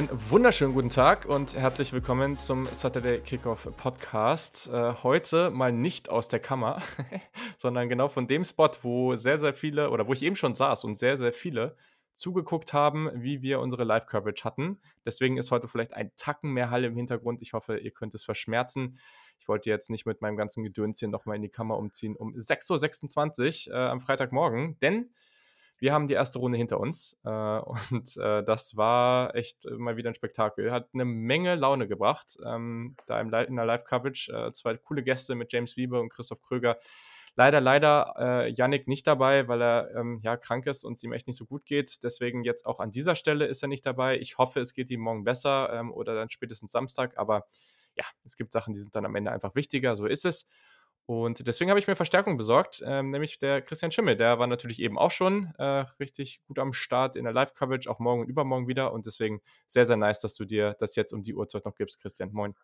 Einen wunderschönen guten Tag und herzlich willkommen zum Saturday Kickoff Podcast. Äh, heute mal nicht aus der Kammer, sondern genau von dem Spot, wo sehr, sehr viele oder wo ich eben schon saß und sehr, sehr viele zugeguckt haben, wie wir unsere Live-Coverage hatten. Deswegen ist heute vielleicht ein Tacken mehr Halle im Hintergrund. Ich hoffe, ihr könnt es verschmerzen. Ich wollte jetzt nicht mit meinem ganzen Gedönschen nochmal in die Kammer umziehen um 6.26 Uhr äh, am Freitagmorgen, denn wir haben die erste Runde hinter uns äh, und äh, das war echt mal wieder ein Spektakel. Hat eine Menge Laune gebracht. Ähm, da im, in der Live-Coverage äh, zwei coole Gäste mit James Wieber und Christoph Kröger. Leider, leider äh, Yannick nicht dabei, weil er ähm, ja krank ist und es ihm echt nicht so gut geht. Deswegen jetzt auch an dieser Stelle ist er nicht dabei. Ich hoffe, es geht ihm morgen besser ähm, oder dann spätestens Samstag. Aber ja, es gibt Sachen, die sind dann am Ende einfach wichtiger. So ist es. Und deswegen habe ich mir Verstärkung besorgt, ähm, nämlich der Christian Schimmel. Der war natürlich eben auch schon äh, richtig gut am Start in der Live-Coverage, auch morgen und übermorgen wieder. Und deswegen sehr, sehr nice, dass du dir das jetzt um die Uhrzeit noch gibst, Christian. Moin.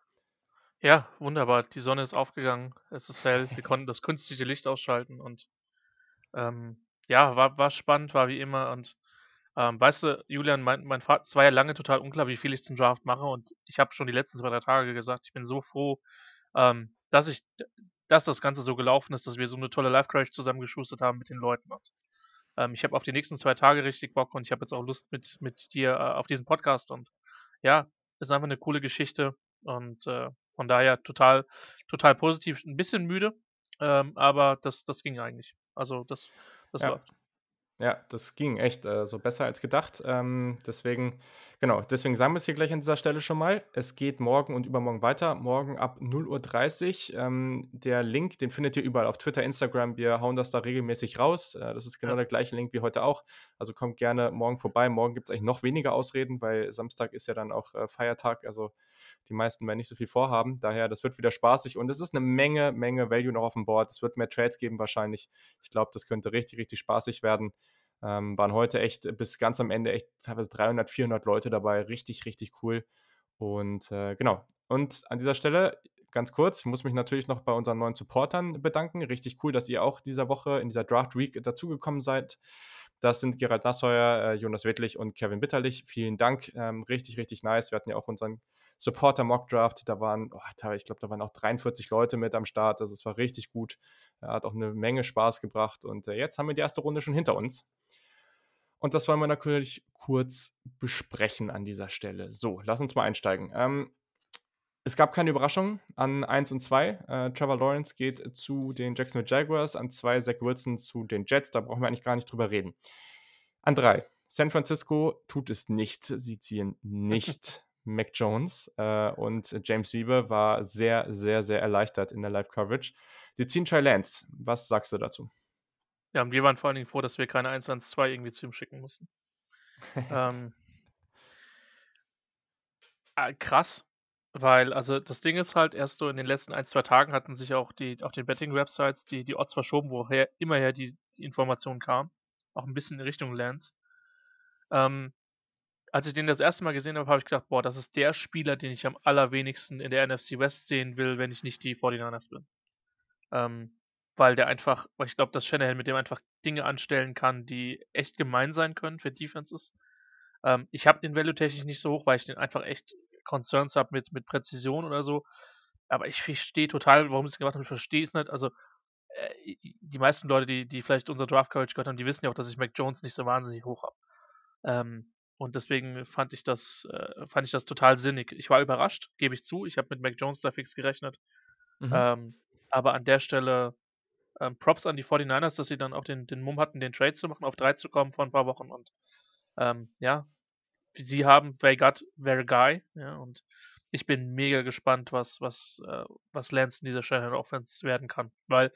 Ja, wunderbar. Die Sonne ist aufgegangen, es ist hell, wir konnten das künstliche Licht ausschalten und ähm, ja, war, war spannend, war wie immer. Und ähm, weißt du, Julian, mein, mein Vater, es war ja lange total unklar, wie viel ich zum Draft mache und ich habe schon die letzten zwei, drei Tage gesagt, ich bin so froh, ähm, dass ich dass das Ganze so gelaufen ist, dass wir so eine tolle Live-Crash zusammengeschustert haben mit den Leuten. Und ähm, ich habe auf die nächsten zwei Tage richtig Bock und ich habe jetzt auch Lust mit, mit dir äh, auf diesen Podcast. Und ja, ist einfach eine coole Geschichte und äh, von daher total, total positiv. Ein bisschen müde, ähm, aber das, das ging eigentlich. Also das, das ja. läuft. Ja, das ging echt äh, so besser als gedacht. Ähm, deswegen, genau, deswegen sagen wir es hier gleich an dieser Stelle schon mal. Es geht morgen und übermorgen weiter. Morgen ab 0.30 Uhr. Ähm, der Link, den findet ihr überall auf Twitter, Instagram. Wir hauen das da regelmäßig raus. Äh, das ist genau ja. der gleiche Link wie heute auch. Also kommt gerne morgen vorbei. Morgen gibt es eigentlich noch weniger Ausreden, weil Samstag ist ja dann auch äh, Feiertag. Also die meisten werden nicht so viel vorhaben. Daher, das wird wieder spaßig und es ist eine Menge, Menge Value noch auf dem Board. Es wird mehr Trades geben wahrscheinlich. Ich glaube, das könnte richtig, richtig spaßig werden. Ähm, waren heute echt bis ganz am Ende echt teilweise 300, 400 Leute dabei. Richtig, richtig cool. Und äh, genau. Und an dieser Stelle ganz kurz, ich muss mich natürlich noch bei unseren neuen Supportern bedanken. Richtig cool, dass ihr auch dieser Woche in dieser Draft Week dazugekommen seid. Das sind Gerald Nassauer, äh, Jonas Wittlich und Kevin Bitterlich. Vielen Dank. Ähm, richtig, richtig nice. Wir hatten ja auch unseren Supporter Mock Draft. Da waren, oh, ich glaube, da waren auch 43 Leute mit am Start. Also es war richtig gut. Hat auch eine Menge Spaß gebracht. Und äh, jetzt haben wir die erste Runde schon hinter uns. Und das wollen wir natürlich kurz besprechen an dieser Stelle. So, lass uns mal einsteigen. Ähm, es gab keine Überraschung an 1 und 2. Äh, Trevor Lawrence geht zu den Jacksonville Jaguars, an 2 Zach Wilson zu den Jets. Da brauchen wir eigentlich gar nicht drüber reden. An 3 San Francisco tut es nicht. Sie ziehen nicht Mac Jones äh, und James Weaver war sehr, sehr, sehr erleichtert in der Live-Coverage. Sie ziehen Trey Lance. Was sagst du dazu? Ja, und wir waren vor allen Dingen froh, dass wir keine 1 1 2 irgendwie zu ihm schicken mussten. ähm, äh, krass, weil, also das Ding ist halt, erst so in den letzten ein, zwei Tagen hatten sich auch die, auf den Betting-Websites die, die Odds verschoben, woher immerher die, die Information kam. Auch ein bisschen in Richtung Lance. Ähm, als ich den das erste Mal gesehen habe, habe ich gedacht, boah, das ist der Spieler, den ich am allerwenigsten in der NFC West sehen will, wenn ich nicht die 49ers bin. Ähm, weil der einfach, weil ich glaube, dass Shanahan mit dem einfach Dinge anstellen kann, die echt gemein sein können für Defenses. Ähm, ich habe den Value technisch nicht so hoch, weil ich den einfach echt Concerns habe mit, mit Präzision oder so. Aber ich verstehe total, warum sie es gemacht haben. Ich verstehe es nicht. Also, äh, die meisten Leute, die, die vielleicht unser Draft Coverage gehört haben, die wissen ja auch, dass ich Mac Jones nicht so wahnsinnig hoch habe. Ähm, und deswegen fand ich das, äh, fand ich das total sinnig. Ich war überrascht, gebe ich zu. Ich habe mit Mac Jones da fix gerechnet. Mhm. Ähm, aber an der Stelle ähm, Props an die 49ers, dass sie dann auch den, den Mumm hatten, den Trade zu machen, auf 3 zu kommen vor ein paar Wochen. Und ähm, ja, sie haben they got their guy. Ja, und ich bin mega gespannt, was, was, äh, was Lance in dieser Shanahan Offense werden kann. Weil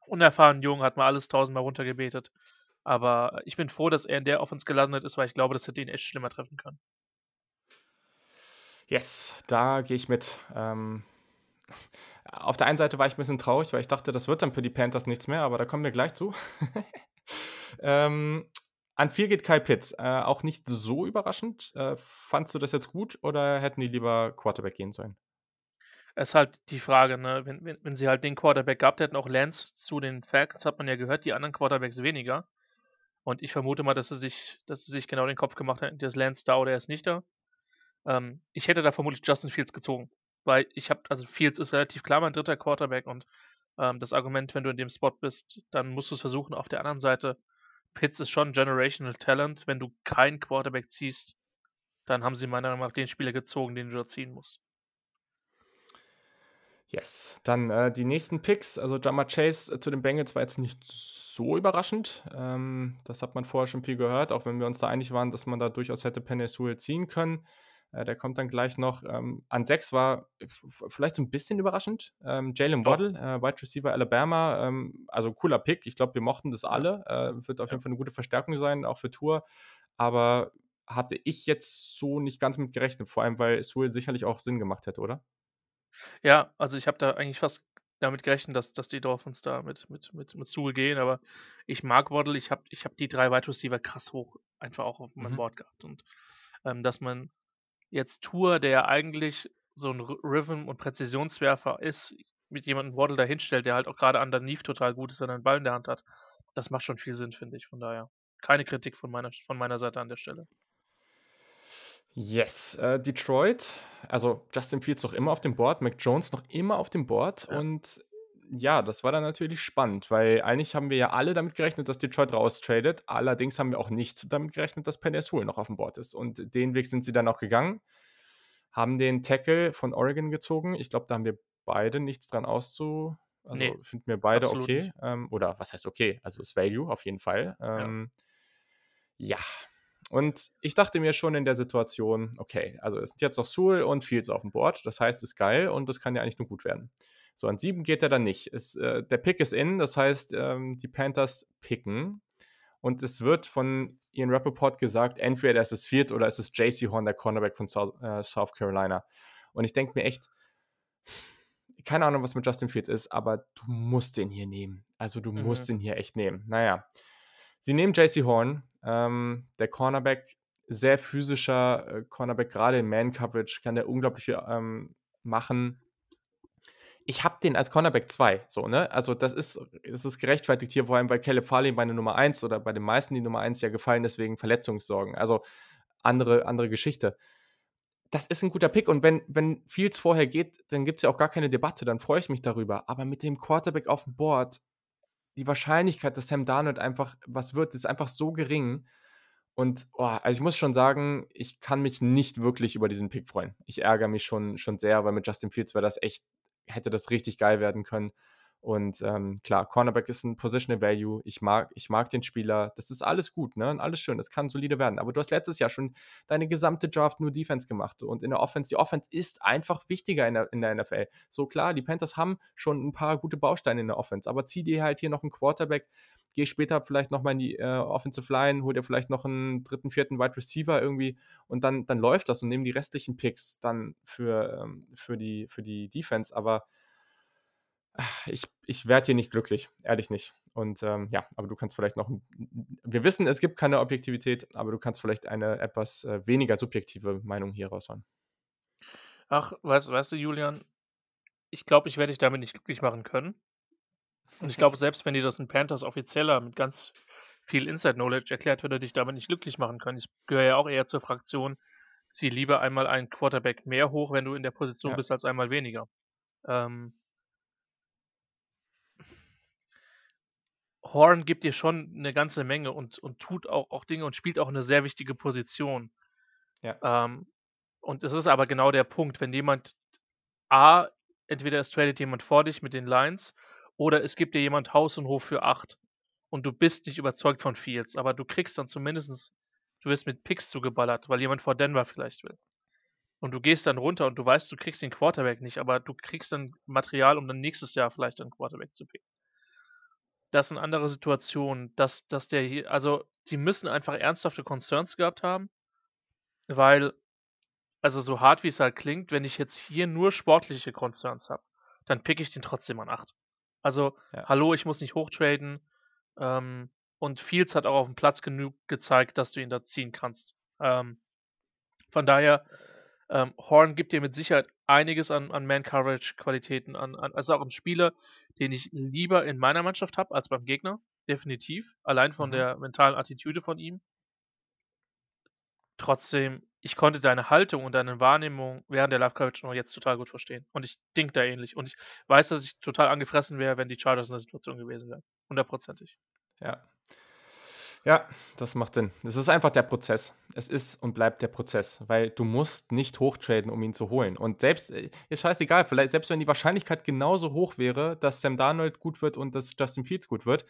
unerfahren Jung hat mal alles tausendmal runtergebetet. Aber ich bin froh, dass er in der Offense gelandet ist, weil ich glaube, das hätte ihn echt schlimmer treffen können. Yes, da gehe ich mit. Ähm, auf der einen Seite war ich ein bisschen traurig, weil ich dachte, das wird dann für die Panthers nichts mehr, aber da kommen wir gleich zu. ähm, an vier geht Kyle Pitts. Äh, auch nicht so überraschend. Äh, fandst du das jetzt gut oder hätten die lieber Quarterback gehen sollen? Es ist halt die Frage, ne? wenn, wenn, wenn sie halt den Quarterback gehabt hätten, auch Lance zu den Facts, hat man ja gehört, die anderen Quarterbacks weniger. Und ich vermute mal, dass sie sich, dass sie sich genau den Kopf gemacht hätten, ist Lance da oder er ist nicht da. Ähm, ich hätte da vermutlich Justin Fields gezogen, weil ich habe also Fields ist relativ klar mein dritter Quarterback und, ähm, das Argument, wenn du in dem Spot bist, dann musst du's versuchen. Auf der anderen Seite, Pitts ist schon Generational Talent. Wenn du keinen Quarterback ziehst, dann haben sie meiner Meinung nach den Spieler gezogen, den du da ziehen musst. Yes. Dann, äh, die nächsten Picks. Also, Ja'Marr Chase zu den Bengals war jetzt nicht so überraschend. Ähm, das hat man vorher schon viel gehört, auch wenn wir uns da einig waren, dass man da durchaus hätte Penei Sewell ziehen können. Äh, der kommt dann gleich noch. Ähm, an 6 war vielleicht so ein bisschen überraschend. Ähm, Jalen. Waddle, äh, Wide Receiver Alabama, ähm, also cooler Pick. Ich glaube, wir mochten das alle. Äh, wird auf jeden Fall eine gute Verstärkung sein, auch für Tour. Aber hatte ich jetzt so nicht ganz mit gerechnet, vor allem, weil Sewell sicherlich auch Sinn gemacht hätte, oder? Ja, also ich habe da eigentlich fast damit gerechnet, dass dass die Dolphins da mit mit mit mit Sewell gehen, aber ich mag Waddle. Ich habe ich habe die 3 Wide Receiver krass hoch einfach auch auf meinem Mhm. Board gehabt und, ähm, dass man jetzt Tour, der eigentlich so 'n R Rhythm und Präzisionswerfer ist, mit jemandem Waddle da hinstellt, der halt auch grade underneath total gut ist, wenn er 'n Ball in der Hand hat. Das macht schon viel Sinn, finde ich. Von daher keine Kritik von meiner von meiner Seite an der Stelle. Yes, äh, Detroit, also Justin Fields noch immer auf dem Board, Mac Jones noch immer auf dem Board Ja. und ja, das war dann natürlich spannend, weil eigentlich haben wir ja alle damit gerechnet, dass Detroit raustradet. Allerdings haben wir auch nicht damit gerechnet, dass Penei Sewell noch auf dem Board ist und den Weg sind sie dann auch gegangen, haben den Tackle von Oregon gezogen. Ich glaube, da haben wir beide nichts dran auszu also, Ne, finden wir beide okay, ähm, oder was heißt okay? Also, ist Value auf jeden Fall. Ja. Ähm, ja, und ich dachte mir schon in der Situation: „Okay, also es sind jetzt noch Sewell und Fields auf dem Board. Das heißt, ist geil und das kann ja eigentlich nur gut werden.“ So, an 7 geht er dann nicht. Es äh, der Pick ist in, das heißt, ähm, die Panthers picken und es wird von Ian Rapoport gesagt, entweder es ist Fields oder es ist Jaycee Horn, der Cornerback von South äh, South Carolina. Und ich denke mir echt keine Ahnung, was mit Justin Fields ist, aber du musst den hier nehmen. Also, du musst Mhm. den hier echt nehmen. Na ja, sie nehmen Jaycee Horn, ähm, der Cornerback, sehr physischer, äh, Cornerback, grade in Man Coverage kann der unglaublich viel, ähm, machen. Ich habe den als Cornerback 2, so, ne? Also, das ist es ist gerechtfertigt hier, vor allem, weil Caleb Farley meine Nummer 1 oder bei den meisten die Nummer 1 ja gefallen ist wegen Verletzungssorgen. Also, andere andere Geschichte. Das ist 'n guter Pick und wenn wenn Fields vorher geht, dann gibt's ja auch gar keine Debatte, dann freue ich mich darüber. Aber mit dem Quarterback aufm Board, die Wahrscheinlichkeit, dass Sam Darnold einfach was wird, ist einfach so gering. Und, oh, also, ich muss schon sagen, ich kann mich nicht wirklich über diesen Pick freuen. Ich ärgere mich schon schon sehr, weil mit Justin Fields wäre das echt hätte das richtig geil werden können. Und, ähm, klar, Cornerback ist 'n Positional Value. Ich mag ich mag den Spieler. Das ist alles gut, ne, und alles schön. Das kann solide werden. Aber du hast letztes Jahr schon deine gesamte Draft nur Defense gemacht und in der Offense die Offense ist einfach wichtiger in der in der NFL. So klar, die Panthers haben schon 'n paar gute Bausteine in der Offense, aber zieh dir halt hier noch 'n Quarterback, geh später vielleicht noch mal in die, äh, Offensive Line, hol dir vielleicht noch 'n 3., 4. Wide Receiver irgendwie und dann dann läuft das und nimm die restlichen Picks dann für, ähm für die für die Defense. Aber ich ich werde hier nicht glücklich, ehrlich nicht. Und, ähm, ja, aber du kannst vielleicht noch wir wissen, es gibt keine Objektivität, aber du kannst vielleicht eine etwas, äh, weniger subjektive Meinung hier raushauen. Ach, weißt weißt du, Julian, ich glaube, ich werde dich damit nicht glücklich machen können. Und ich glaube, selbst wenn dir das 'n Panthers-Offizieller mit ganz viel Inside Knowledge erklärt, würde er dich damit nicht glücklich machen können. Ich gehöre ja auch eher zur Fraktion, zieh lieber einmal einen Quarterback mehr hoch, wenn du in der Position Ja. bist, als einmal weniger. Ähm Horn gibt dir schon 'ne ganze Menge und und tut auch auch Dinge und spielt auch 'ne sehr wichtige Position. Ja. Ähm, und es ist aber genau der Punkt, wenn jemand A entweder es tradet jemand vor dich mit den Lions oder es gibt dir jemand Haus und Hof für 8 und du bist nicht überzeugt von Fields, aber du kriegst dann zumindestens du wirst mit Picks zugeballert, weil jemand vor Denver vielleicht will. Und du gehst dann runter und du weißt, du kriegst den Quarterback nicht, aber du kriegst dann Material, um dann nächstes Jahr vielleicht einen Quarterback zu picken. Das sind andere Situationen, dass dass der hier also, die müssen einfach ernsthafte Concerns gehabt haben, weil also, so hart wie's halt klingt, wenn ich jetzt hier nur sportliche Concerns habe, dann picke ich den trotzdem an 8. Also, Ja. hallo, ich muss nicht hochtraden, ähm, und Fields hat auch aufm Platz genug gezeigt, dass du ihn da ziehen kannst. Ähm, von daher, ähm, Horn gibt dir mit Sicherheit einiges an an Man-Coverage-Qualitäten, an an also, auch 'n Spieler, den ich lieber in meiner Mannschaft habe als beim Gegner, definitiv, allein von Mhm. der mentalen Attitüde von ihm. Trotzdem ich konnte deine Haltung und deine Wahrnehmung während der Live-Coverage noch jetzt total gut verstehen. Und ich denke da ähnlich. Und ich weiß, dass ich total angefressen wäre, wenn die Chargers in der Situation gewesen wären. Hundertprozentig. Ja. Ja, das macht Sinn. Es ist einfach der Prozess. Es ist und bleibt der Prozess, weil du musst nicht hochtraden, um ihn zu holen. Und selbst, äh, ist scheißegal, vielleicht selbst wenn die Wahrscheinlichkeit genauso hoch wäre, dass Sam Darnold gut wird und dass Justin Fields gut wird,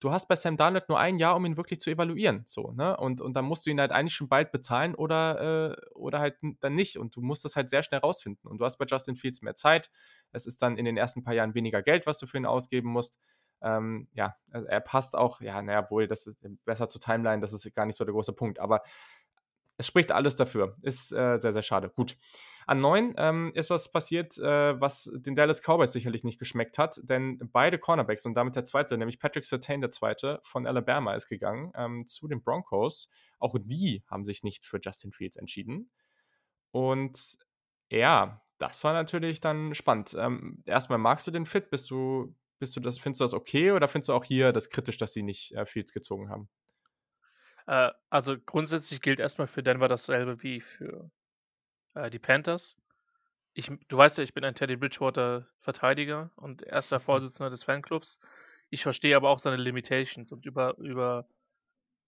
du hast bei Sam Darnold nur ein Jahr, um ihn wirklich zu evaluieren. So, ne? Und, und dann musst du ihn halt eigentlich schon bald bezahlen oder, äh, oder halt dann nicht. Und du musst das halt sehr schnell rausfinden. Und du hast bei Justin Fields mehr Zeit. Es ist dann in den ersten paar Jahren weniger Geld, was du für ihn ausgeben musst. Ähm, ja, also er passt auch, ja, naja, wohl, das ist besser zur Timeline, das ist gar nicht so der große Punkt. Aber es spricht alles dafür. Ist äh, sehr, sehr schade. Gut. An 9 ähm, ist was passiert, äh, was den Dallas Cowboys sicherlich nicht geschmeckt hat, denn beide Cornerbacks und damit der zweite, nämlich Patrick Sertain, der zweite von Alabama, ist gegangen ähm, zu den Broncos. Auch die haben sich nicht für Justin Fields entschieden. Und ja, das war natürlich dann spannend. Ähm, erstmal, magst du den Fit? Bist du, bist du das, findest du das okay oder findest du auch hier das kritisch, dass sie nicht äh, Fields gezogen haben? Äh, also grundsätzlich gilt erstmal für Denver dasselbe wie für äh, die Panthers. Ich, du weißt ja, ich bin ein Teddy Bridgewater Verteidiger und erster Vorsitzender des Fanclubs. Ich verstehe aber auch seine Limitations und über, über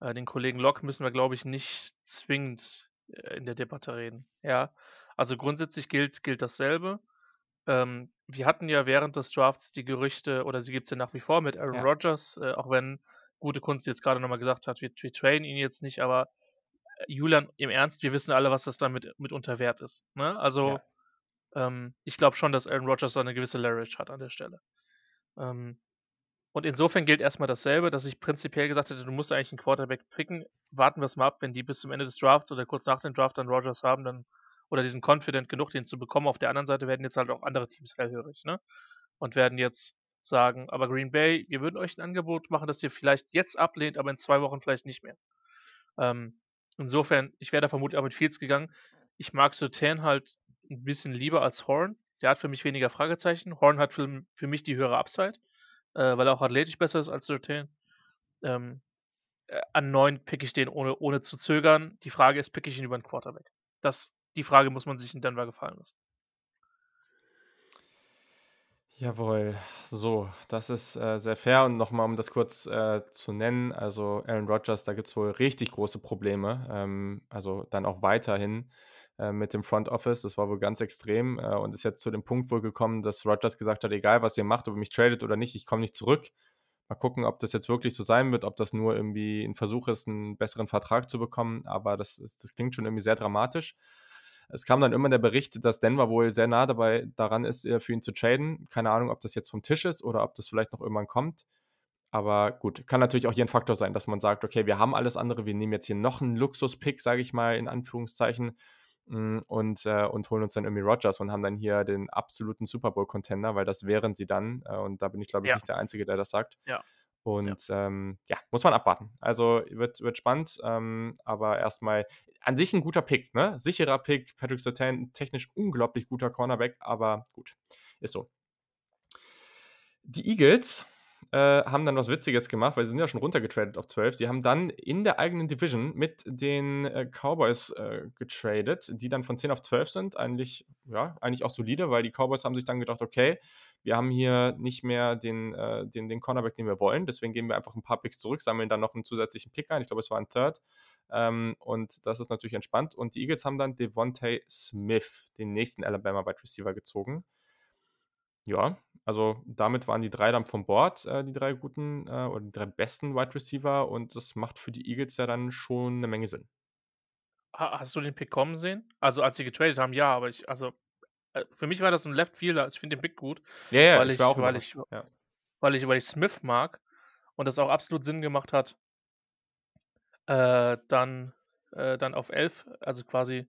äh, den Kollegen Locke müssen wir, glaube ich, nicht zwingend äh, in der Debatte reden. Ja, also grundsätzlich gilt, gilt dasselbe. Ähm, wir hatten ja während des Drafts die Gerüchte, oder sie gibt es ja nach wie vor mit Aaron Ja. Rodgers, äh, auch wenn gute Kunst jetzt gerade nochmal gesagt hat, wir, wir trainen ihn jetzt nicht, aber äh, Julian, im Ernst, wir wissen alle, was das damit mit unter Wert ist. Ne? Also, ähm, ich glaube schon, dass Aaron Rodgers da eine gewisse Leverage hat an der Stelle. Ähm, und insofern gilt erstmal dasselbe, dass ich prinzipiell gesagt hätte, du musst eigentlich einen Quarterback picken. Warten wir es mal ab, wenn die bis zum Ende des Drafts oder kurz nach dem Draft dann Rodgers haben, dann oder die sind confident genug, den zu bekommen. Auf der anderen Seite werden jetzt halt auch andere Teams hellhörig, ne? Und werden jetzt sagen, aber Green Bay, wir würden euch ein Angebot machen, das ihr vielleicht jetzt ablehnt, aber in zwei Wochen vielleicht nicht mehr. Ähm, insofern, ich wäre da vermutlich auch mit Fields gegangen. Ich mag Sertan halt ein bisschen lieber als Horn. Der hat für mich weniger Fragezeichen. Horn hat für, für mich die höhere Upside, äh, weil er auch athletisch besser ist als Sertan. Ähm, äh, an 9 pick ich den ohne, ohne zu zögern. Die Frage ist, pick ich ihn über einen Quarterback? Das, die Frage muss man sich in Denver gefallen lassen. Jawohl, so, das ist äh, sehr fair und nochmal, um das kurz äh, zu nennen, also Aaron Rodgers, da gibt es wohl richtig große Probleme, ähm, also dann auch weiterhin äh, mit dem Front Office, das war wohl ganz extrem äh, und ist jetzt zu dem Punkt wohl gekommen, dass Rodgers gesagt hat, egal was ihr macht, ob ihr mich tradet oder nicht, ich komme nicht zurück. Mal gucken, ob das jetzt wirklich so sein wird, ob das nur irgendwie ein Versuch ist, einen besseren Vertrag zu bekommen, aber das, ist, das klingt schon irgendwie sehr dramatisch. Es kam dann immer der Bericht, dass Denver wohl sehr nah dabei daran ist, äh, für ihn zu traden. Keine Ahnung, ob das jetzt vom Tisch ist oder ob das vielleicht noch irgendwann kommt. Aber gut, kann natürlich auch hier ein Faktor sein, dass man sagt, okay, wir haben alles andere, wir nehmen jetzt hier noch einen Luxus-Pick, sage ich mal, in Anführungszeichen, mm, und, äh, und holen uns dann irgendwie Rodgers und haben dann hier den absoluten Super Bowl-Contender, weil das wären sie dann. Äh, und da bin ich, glaube ich, Ja. nicht der Einzige, der das sagt. Ja. Und ja, ähm, ja muss man abwarten. Also wird, wird spannend, ähm, aber erstmal an sich ein guter Pick, ne? Sicherer Pick. Patrick Sertan, technisch unglaublich guter Cornerback, aber gut, ist so. Die Eagles äh, haben dann was Witziges gemacht, weil sie sind ja schon runtergetradet auf 12. Sie haben dann in der eigenen Division mit den äh, Cowboys äh, getradet, die dann von 10 auf 12 sind. Eigentlich, ja, eigentlich auch solide, weil die Cowboys haben sich dann gedacht, okay, wir haben hier nicht mehr den, äh, den, den Cornerback, den wir wollen. Deswegen gehen wir einfach ein paar Picks zurück, sammeln dann noch einen zusätzlichen Pick ein. Ich glaube, es war ein Third. Ähm, und das ist natürlich entspannt. Und die Eagles haben dann Devontae Smith, den nächsten Alabama Wide Receiver, gezogen. Ja, also damit waren die drei dann vom Board, äh, die drei guten äh, oder die drei besten Wide Receiver. Und das macht für die Eagles ja dann schon eine Menge Sinn. Ha hast du den Pick kommen sehen? Also als sie getradet haben, ja, aber ich, also für mich war das ein Left Fielder. Ich finde den Pick gut. Ja, ja, weil ich war auch weil ich, Ja. weil ich, weil ich Smith mag und das auch absolut Sinn gemacht hat, äh, dann, äh, dann auf 11, also quasi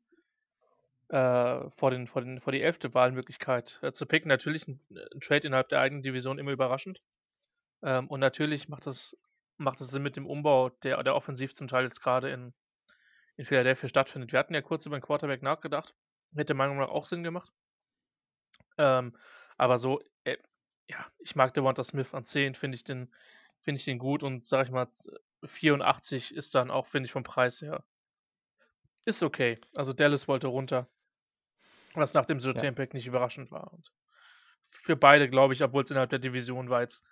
äh, vor, den, vor, den, vor die elfte Wahlmöglichkeit äh, zu picken. Natürlich ein, ein Trade innerhalb der eigenen Division immer überraschend. Ähm, und natürlich macht das, macht das Sinn mit dem Umbau, der, der offensiv zum Teil jetzt gerade in, in Philadelphia stattfindet. Wir hatten ja kurz über den Quarterback nachgedacht. Hätte meiner Meinung nach auch Sinn gemacht. Ähm, aber so, äh, ja, ich mag Devonta Smith an 10, finde ich den, finde ich den gut und sag ich mal, 84 ist dann auch, finde ich, vom Preis her Ist okay. Also, Dallas wollte runter. Was nach dem Ja. Surtain-Pick nicht überraschend war und für beide, glaube ich, obwohl's innerhalb der Division war jetzt,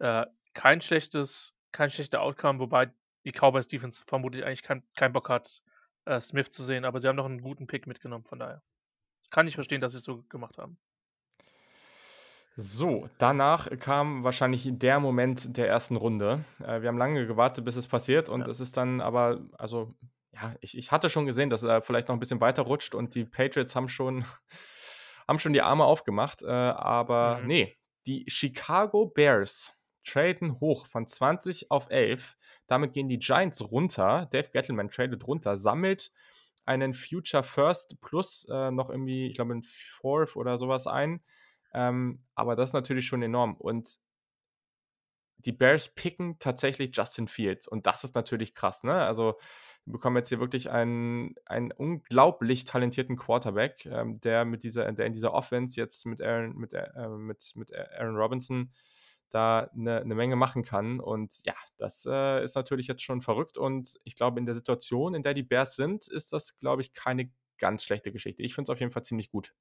äh, kein schlechtes kein schlechter Outcome, wobei die Cowboys Defense vermutlich eigentlich kein keinen Bock hat, äh, Smith zu sehen, aber sie haben noch 'n guten Pick mitgenommen, von daher. Kann ich verstehen, dass sie's so gemacht haben. So, danach kam wahrscheinlich der Moment der 1. Runde. Äh, wir haben lange gewartet, bis es passiert und Ja. es ist dann aber also, ja, ich ich hatte schon gesehen, dass er vielleicht noch 'n bisschen weiter rutscht und die Patriots haben schon haben schon die Arme aufgemacht, äh, aber Mhm. ne, die Chicago Bears traden hoch von 20 auf 11. Damit gehen die Giants runter. Dave Gettleman tradet runter, sammelt einen Future First plus, äh, noch irgendwie, ich glaube 'n 4th oder so was ein. Ähm, aber das ist natürlich schon enorm und die Bears picken tatsächlich Justin Fields und das ist natürlich krass, ne? Also, wir bekommen jetzt hier wirklich einen einen unglaublich talentierten Quarterback, ähm, der mit dieser der in dieser Offense jetzt mit Aaron mit, äh mit mit Aaron Robinson da 'ne 'ne Menge machen kann und ja, das, äh, ist natürlich jetzt schon verrückt und ich glaube, in der Situation, in der die Bears sind, ist das, glaube ich, keine ganz schlechte Geschichte. Ich finde es auf jeden Fall ziemlich gut.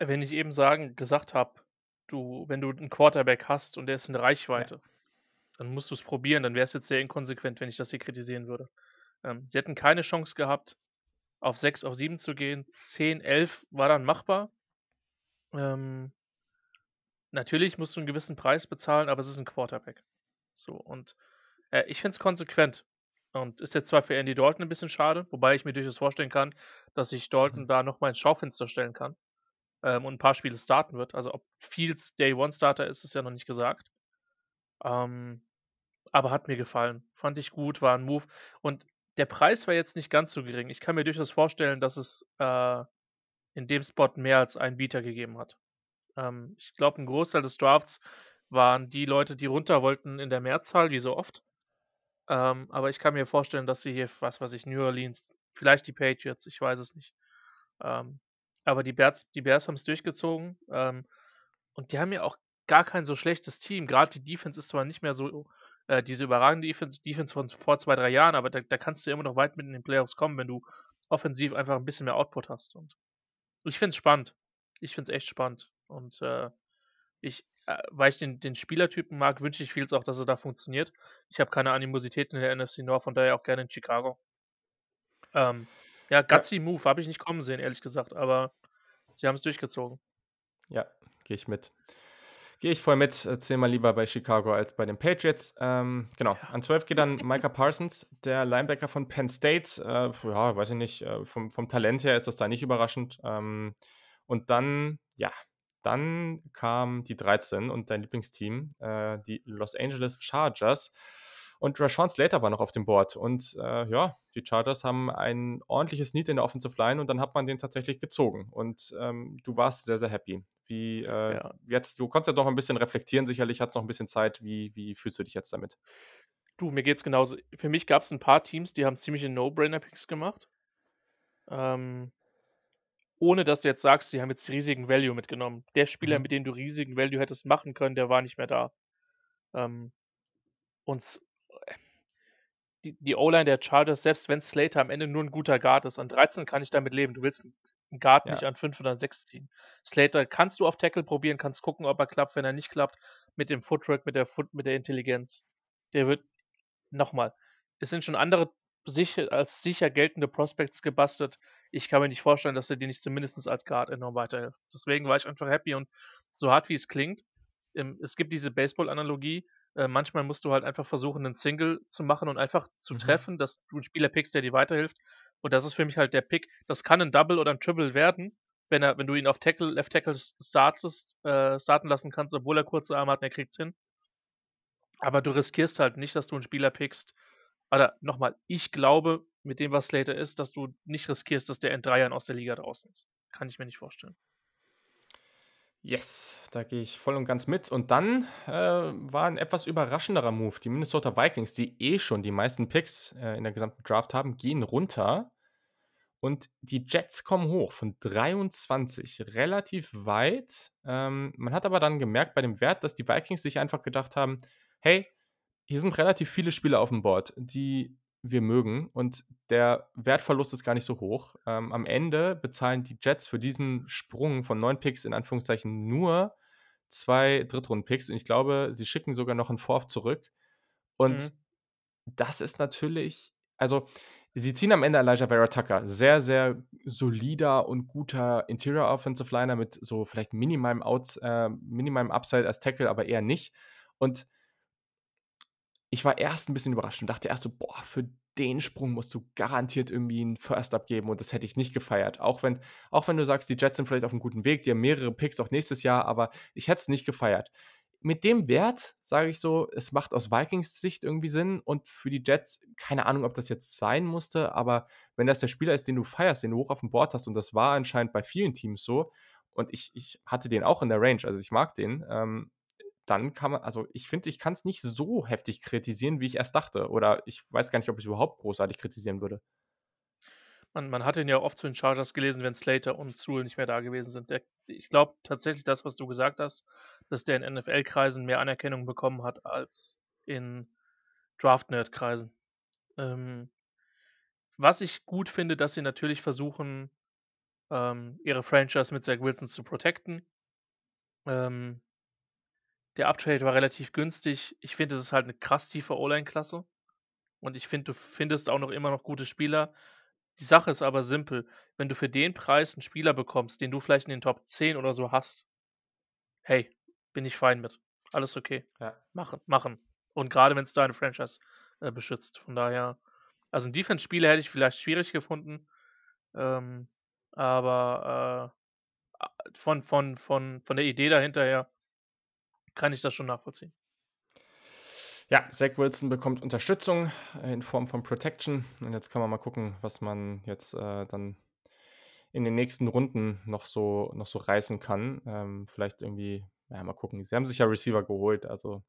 Wenn ich eben sagen gesagt habe, du wenn du 'n Quarterback hast und der ist in Ja. Reichweite, dann musst du's probieren, dann wär's jetzt sehr inkonsequent, wenn ich das hier kritisieren würde. Ähm, sie hätten keine Chance gehabt, auf 6, auf 7 zu gehen. 10, 11 war dann machbar. Ähm natürlich musst du 'n gewissen Preis bezahlen, aber es ist 'n Quarterback. So und, äh, ich finde es konsequent und ist jetzt zwar für Andy Dalton 'n bisschen schade, wobei ich mir durchaus vorstellen kann, dass Mhm. Dalton da noch mal ins Schaufenster stellen kann, ähm, und 'n paar Spiele starten wird. Also, ob Fields Day One Starter ist, ist ja noch nicht gesagt. Ähm, aber hat mir gefallen. Fand ich gut, war 'n Move und der Preis war jetzt nicht ganz so gering. Ich kann mir durchaus vorstellen, dass es, äh, in dem Spot mehr als einen Bieter gegeben hat. Ähm, ich glaube, 'n Großteil des Drafts waren die Leute, die runter wollten, in der Mehrzahl, wie so oft. Ähm, aber ich kann mir vorstellen, dass sie hier, was weiß ich, New Orleans, vielleicht die Patriots, ich weiß es nicht. Ähm, aber die Bears die Bears haben's durchgezogen, ähm, und die haben ja auch gar kein so schlechtes Team. Grad die Defense ist zwar nicht mehr so, äh, diese überragende Defense Defense von vor 2, 3 Jahren, aber da da kannst du immer noch weit mit in den Playoffs kommen, wenn du offensiv einfach 'n bisschen mehr Output hast und ich finde es spannend. Ich finde es echt spannend und, äh, ich äh, weil ich den den Spielertypen mag, wünsche ich Fields auch, dass er da funktioniert. Ich habe keine Animosität in der NFC North, von daher auch gerne in Chicago. Ähm, ja, Ja. gutsy Move, habe ich nicht kommen sehen, ehrlich gesagt, aber sie haben's durchgezogen. Ja, gehe ich mit. Gehe ich voll mit, zehnmal lieber bei Chicago als bei den Patriots. Ähm, genau, Ja. an 12 geht dann Micah Parsons, der Linebacker von Penn State. Äh, ja, weiß ich nicht, äh, vom vom Talent her ist das da nicht überraschend. Ähm, und dann ja, dann kam die 13 und dein Lieblingsteam, äh, die Los Angeles Chargers. Und Rashawn Slater war noch auf dem Board und, äh, ja, die Chargers haben ein ordentliches Need in der Offensive Line und dann hat man den tatsächlich gezogen und, ähm, du warst sehr, sehr happy. Wie, äh, Ja. jetzt du konntest ja noch 'n bisschen reflektieren, sicherlich hattest noch 'n bisschen Zeit. Wie wie fühlst du dich jetzt damit? Du, mir geht's genauso. Für mich gab's 'n paar Teams, die haben ziemliche No-Brainer-Picks gemacht. Ähm ohne dass du jetzt sagst, sie haben jetzt riesigen Value mitgenommen. Der Spieler, Mhm. mit dem du riesigen Value hättest machen können, der war nicht mehr da. Ähm, und die die O-Line der Chargers, selbst wenn Slater am Ende nur 'n guter Guard ist, an 13 kann ich damit leben. Du willst 'n 'n Guard nicht Ja. an 5 oder an 6 ziehen. Slater kannst du auf Tackle probieren, kannst gucken, ob er klappt. Wenn er nicht klappt, mit dem Footwork, mit der Foot mit der Intelligenz. Der wird noch mal, es sind schon andere sicher als sicher geltende Prospects gebustet. Ich kann mir nicht vorstellen, dass er dir nicht zumindest als Guard enorm weiterhilft. Deswegen war ich einfach happy und so hart wie es klingt, ähm, es gibt diese Baseball-Analogie, äh, manchmal musst du halt einfach versuchen, 'nen Single zu machen und einfach zu Mhm. treffen, dass du 'n Spieler pickst, der dir weiterhilft. Und das ist für mich halt der Pick. Das kann 'n Double oder 'n Triple werden, wenn er wenn du ihn auf Tackle Left Tackle startest äh, starten lassen kannst, obwohl er kurze Arme hat und er kriegt's hin. Aber du riskierst halt nicht, dass du 'n Spieler pickst oder noch mal, ich glaube, mit dem, was Slater ist, dass du nicht riskierst, dass der in 3 Jahren aus der Liga draußen ist. Kann ich mir nicht vorstellen. Yes, da gehe ich voll und ganz mit. Und dann, äh, war 'n etwas überraschenderer Move. Die Minnesota Vikings, die eh schon die meisten Picks, äh, in der gesamten Draft haben, gehen runter und die Jets kommen hoch von 23, relativ weit. Ähm, man hat aber dann gemerkt bei dem Wert, dass die Vikings sich einfach gedacht haben: „Hey, hier sind relativ viele Spieler auf'm Board, die wir mögen und der Wertverlust ist gar nicht so hoch. Ähm, am Ende bezahlen die Jets für diesen Sprung von neun Picks in Anführungszeichen nur zwei Drittrunden-Picks und ich glaube, sie schicken sogar noch einen Fourth zurück. Und Mhm. das ist natürlich also, sie ziehen am Ende Elijah Vera Tucker. Sehr, sehr solider und guter Interior Offensive Liner mit so vielleicht minimalem Outs äh, minimalem Upside als Tackle, aber eher nicht. Und ich war erst ein bisschen überrascht und dachte erst so: „Boah, für den Sprung musst du garantiert irgendwie 'n First abgeben“ und das hätte ich nicht gefeiert. Auch wenn auch wenn du sagst, die Jets sind vielleicht auf einem guten Weg, die haben mehrere Picks auch nächstes Jahr, aber ich hätte es nicht gefeiert. Mit dem Wert sage ich so, es macht aus Vikings Sicht irgendwie Sinn und für die Jets keine Ahnung, ob das jetzt sein musste, aber wenn das der Spieler ist, den du feierst, den du hoch auf dem Board hast und das war anscheinend bei vielen Teams so und ich ich hatte den auch in der Range, also ich mag den, ähm, dann kann man also, ich finde, ich kann es nicht so heftig kritisieren, wie ich erst dachte. Oder ich weiß gar nicht, ob ich's überhaupt großartig kritisieren würde. Man man hat ihn ja oft zu den Chargers gelesen, wenn Slater und Sewell nicht mehr da gewesen sind. Der ich glaube tatsächlich das, was du gesagt hast, dass der in NFL-Kreisen mehr Anerkennung bekommen hat als in Draft-Nerd-Kreisen. Ähm, was ich gut finde, dass sie natürlich versuchen, ähm, ihre Franchise mit Zach Wilson zu protecten. Ähm der Uptrade war relativ günstig. Ich finde, es ist halt 'ne krass tiefe O-Line-Klasse und ich finde, du findest auch noch immer noch gute Spieler. Die Sache ist aber simpel: Wenn du für den Preis 'n Spieler bekommst, den du vielleicht in den Top 10 oder so hast, hey, bin ich fein mit. Alles okay. Ja. Machen, machen. Und grade wenn's deine Franchise, äh, beschützt. Von daher also 'n Defense-Spieler hätte ich vielleicht schwierig gefunden, ähm, aber, äh, von von von von der Idee dahinter her kann ich das schon nachvollziehen. Ja, Zach Wilson bekommt Unterstützung in Form von Protection und jetzt kann man mal gucken, was man jetzt, äh, dann in den nächsten Runden noch so noch so reißen kann. Ähm, vielleicht irgendwie ja, mal gucken. Sie haben sich ja Receiver geholt, also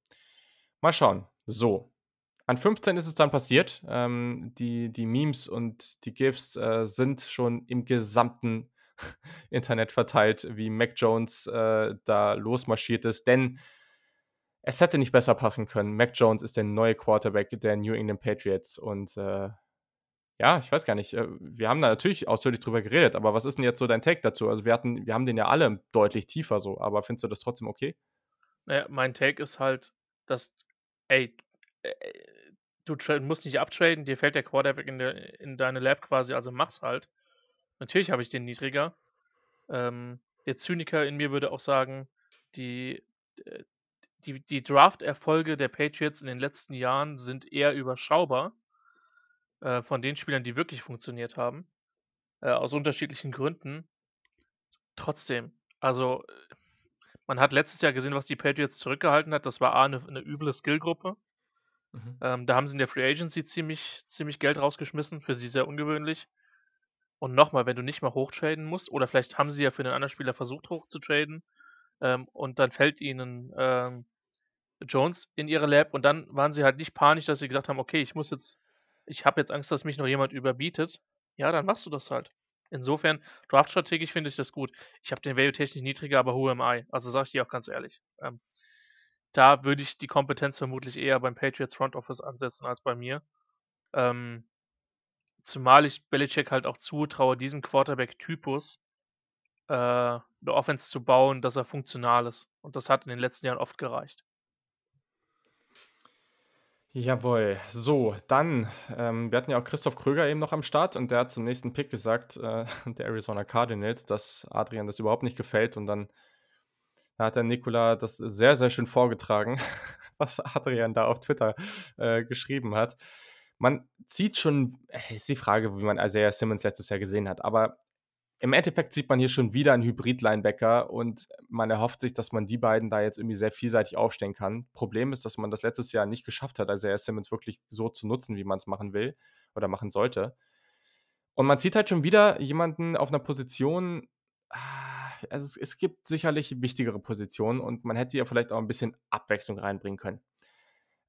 mal schauen. So, an 15 ist es dann passiert. Ähm, die die Memes und die GIFs, äh, sind schon im gesamten Internet verteilt, wie Mac Jones, äh, da losmarschiert ist, denn es hätte nicht besser passen können. Mac Jones ist der neue Quarterback der New England Patriots und, äh, ja, ich weiß gar nicht, äh, wir haben da natürlich ausführlich drüber geredet, aber was ist 'n jetzt so dein Take dazu? Also, wir hatten wir haben den ja alle deutlich tiefer so, aber findest du das trotzdem okay? Na ja, mein Take ist halt, dass ey, äh, du musst nicht uptraden, dir fällt der Quarterback in der in deine Lap quasi, also mach's halt. Natürlich habe ich den niedriger. Ähm, der Zyniker in mir würde auch sagen, die äh, die die Drafterfolge der Patriots in den letzten Jahren sind eher überschaubar äh, von den Spielern, die wirklich funktioniert haben, äh, aus unterschiedlichen Gründen. Trotzdem, also, man hat letztes Jahr gesehen, was die Patriots zurückgehalten hat. Das war A 'ne 'ne üble Skillgruppe. Mhm. Ähm, da haben sie in der Free Agency ziemlich ziemlich Geld rausgeschmissen, für sie sehr ungewöhnlich. Und noch mal, wenn du nicht mal hochtraden musst oder vielleicht haben sie ja für 'nen anderen Spieler versucht hochzutraden, ähm, und dann fällt ihnen, ähm, Jones in ihre Lap und dann waren sie halt nicht panisch, dass sie gesagt haben: „Okay, ich muss jetzt ich habe jetzt Angst, dass mich noch jemand überbietet.“ Ja, dann machst du das halt. Insofern, draftstrategisch finde ich das gut. Ich habe den Value technisch niedriger, aber who am I? Also, sage ich dir auch ganz ehrlich. Ähm, da würde ich die Kompetenz vermutlich eher beim Patriots Front Office ansetzen als bei mir. Ähm, zumal ich Belichick halt auch zutraue, diesem Quarterback-Typus, äh, 'ne Offense zu bauen, dass er funktional ist. Und das hat in den letzten Jahren oft gereicht. Jawohl. So, dann, ähm, wir hatten ja auch Christoph Kröger eben noch am Start und der hat zum nächsten Pick gesagt, äh, der Arizona Cardinals, dass Adrian das überhaupt nicht gefällt und dann hat der Nikola das sehr, sehr schön vorgetragen, was Adrian da auf Twitter, äh, geschrieben hat. Man sieht schon äh, ist die Frage, wie man Isaiah Simmons letztes Jahr gesehen hat, aber im Endeffekt sieht man hier schon wieder 'n Hybrid-Linebacker und man erhofft sich, dass man die beiden da jetzt irgendwie sehr vielseitig aufstellen kann. Problem ist, dass man das letztes Jahr nicht geschafft hat, Isaiah Simmons wirklich so zu nutzen, wie man's machen will oder machen sollte. Und man sieht halt schon wieder jemanden auf 'ner Position ah, also, es es gibt sicherlich wichtigere Positionen und man hätte ja vielleicht auch 'n bisschen Abwechslung reinbringen können.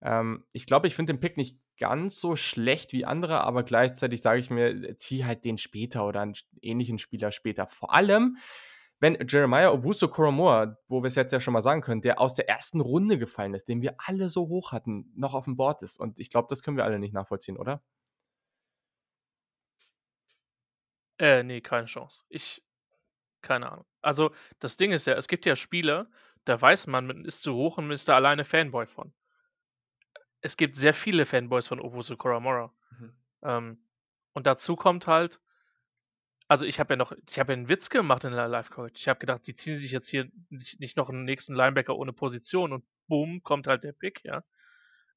Ähm, ich glaube, ich finde den Pick nicht ganz so schlecht wie andere, aber gleichzeitig sage ich mir, äh, zieh halt den später oder einen ähnlichen Spieler später. Vor allem, wenn Jeremiah Owusu Koromoa, wo wir es jetzt ja schon mal sagen können, der aus der ersten Runde gefallen ist, den wir alle so hoch hatten, noch auf dem Board ist. Und ich glaube, das können wir alle nicht nachvollziehen, oder? Äh, nee, keine Chance. Ich, keine Ahnung. Also, das Ding ist ja, es gibt ja Spiele, da weiß man, man ist zu hoch und man ist da alleine Fanboy von. Es gibt sehr viele Fanboys von Owusu Koramoah. Mhm. Ähm, und dazu kommt halt also, ich habe ja noch ich habe ja 'n Witz gemacht in der Live-Coverage. Ich habe gedacht, die ziehen sich jetzt hier nicht nicht noch 'n nächsten Linebacker ohne Position und boom, kommt halt der Pick, ja.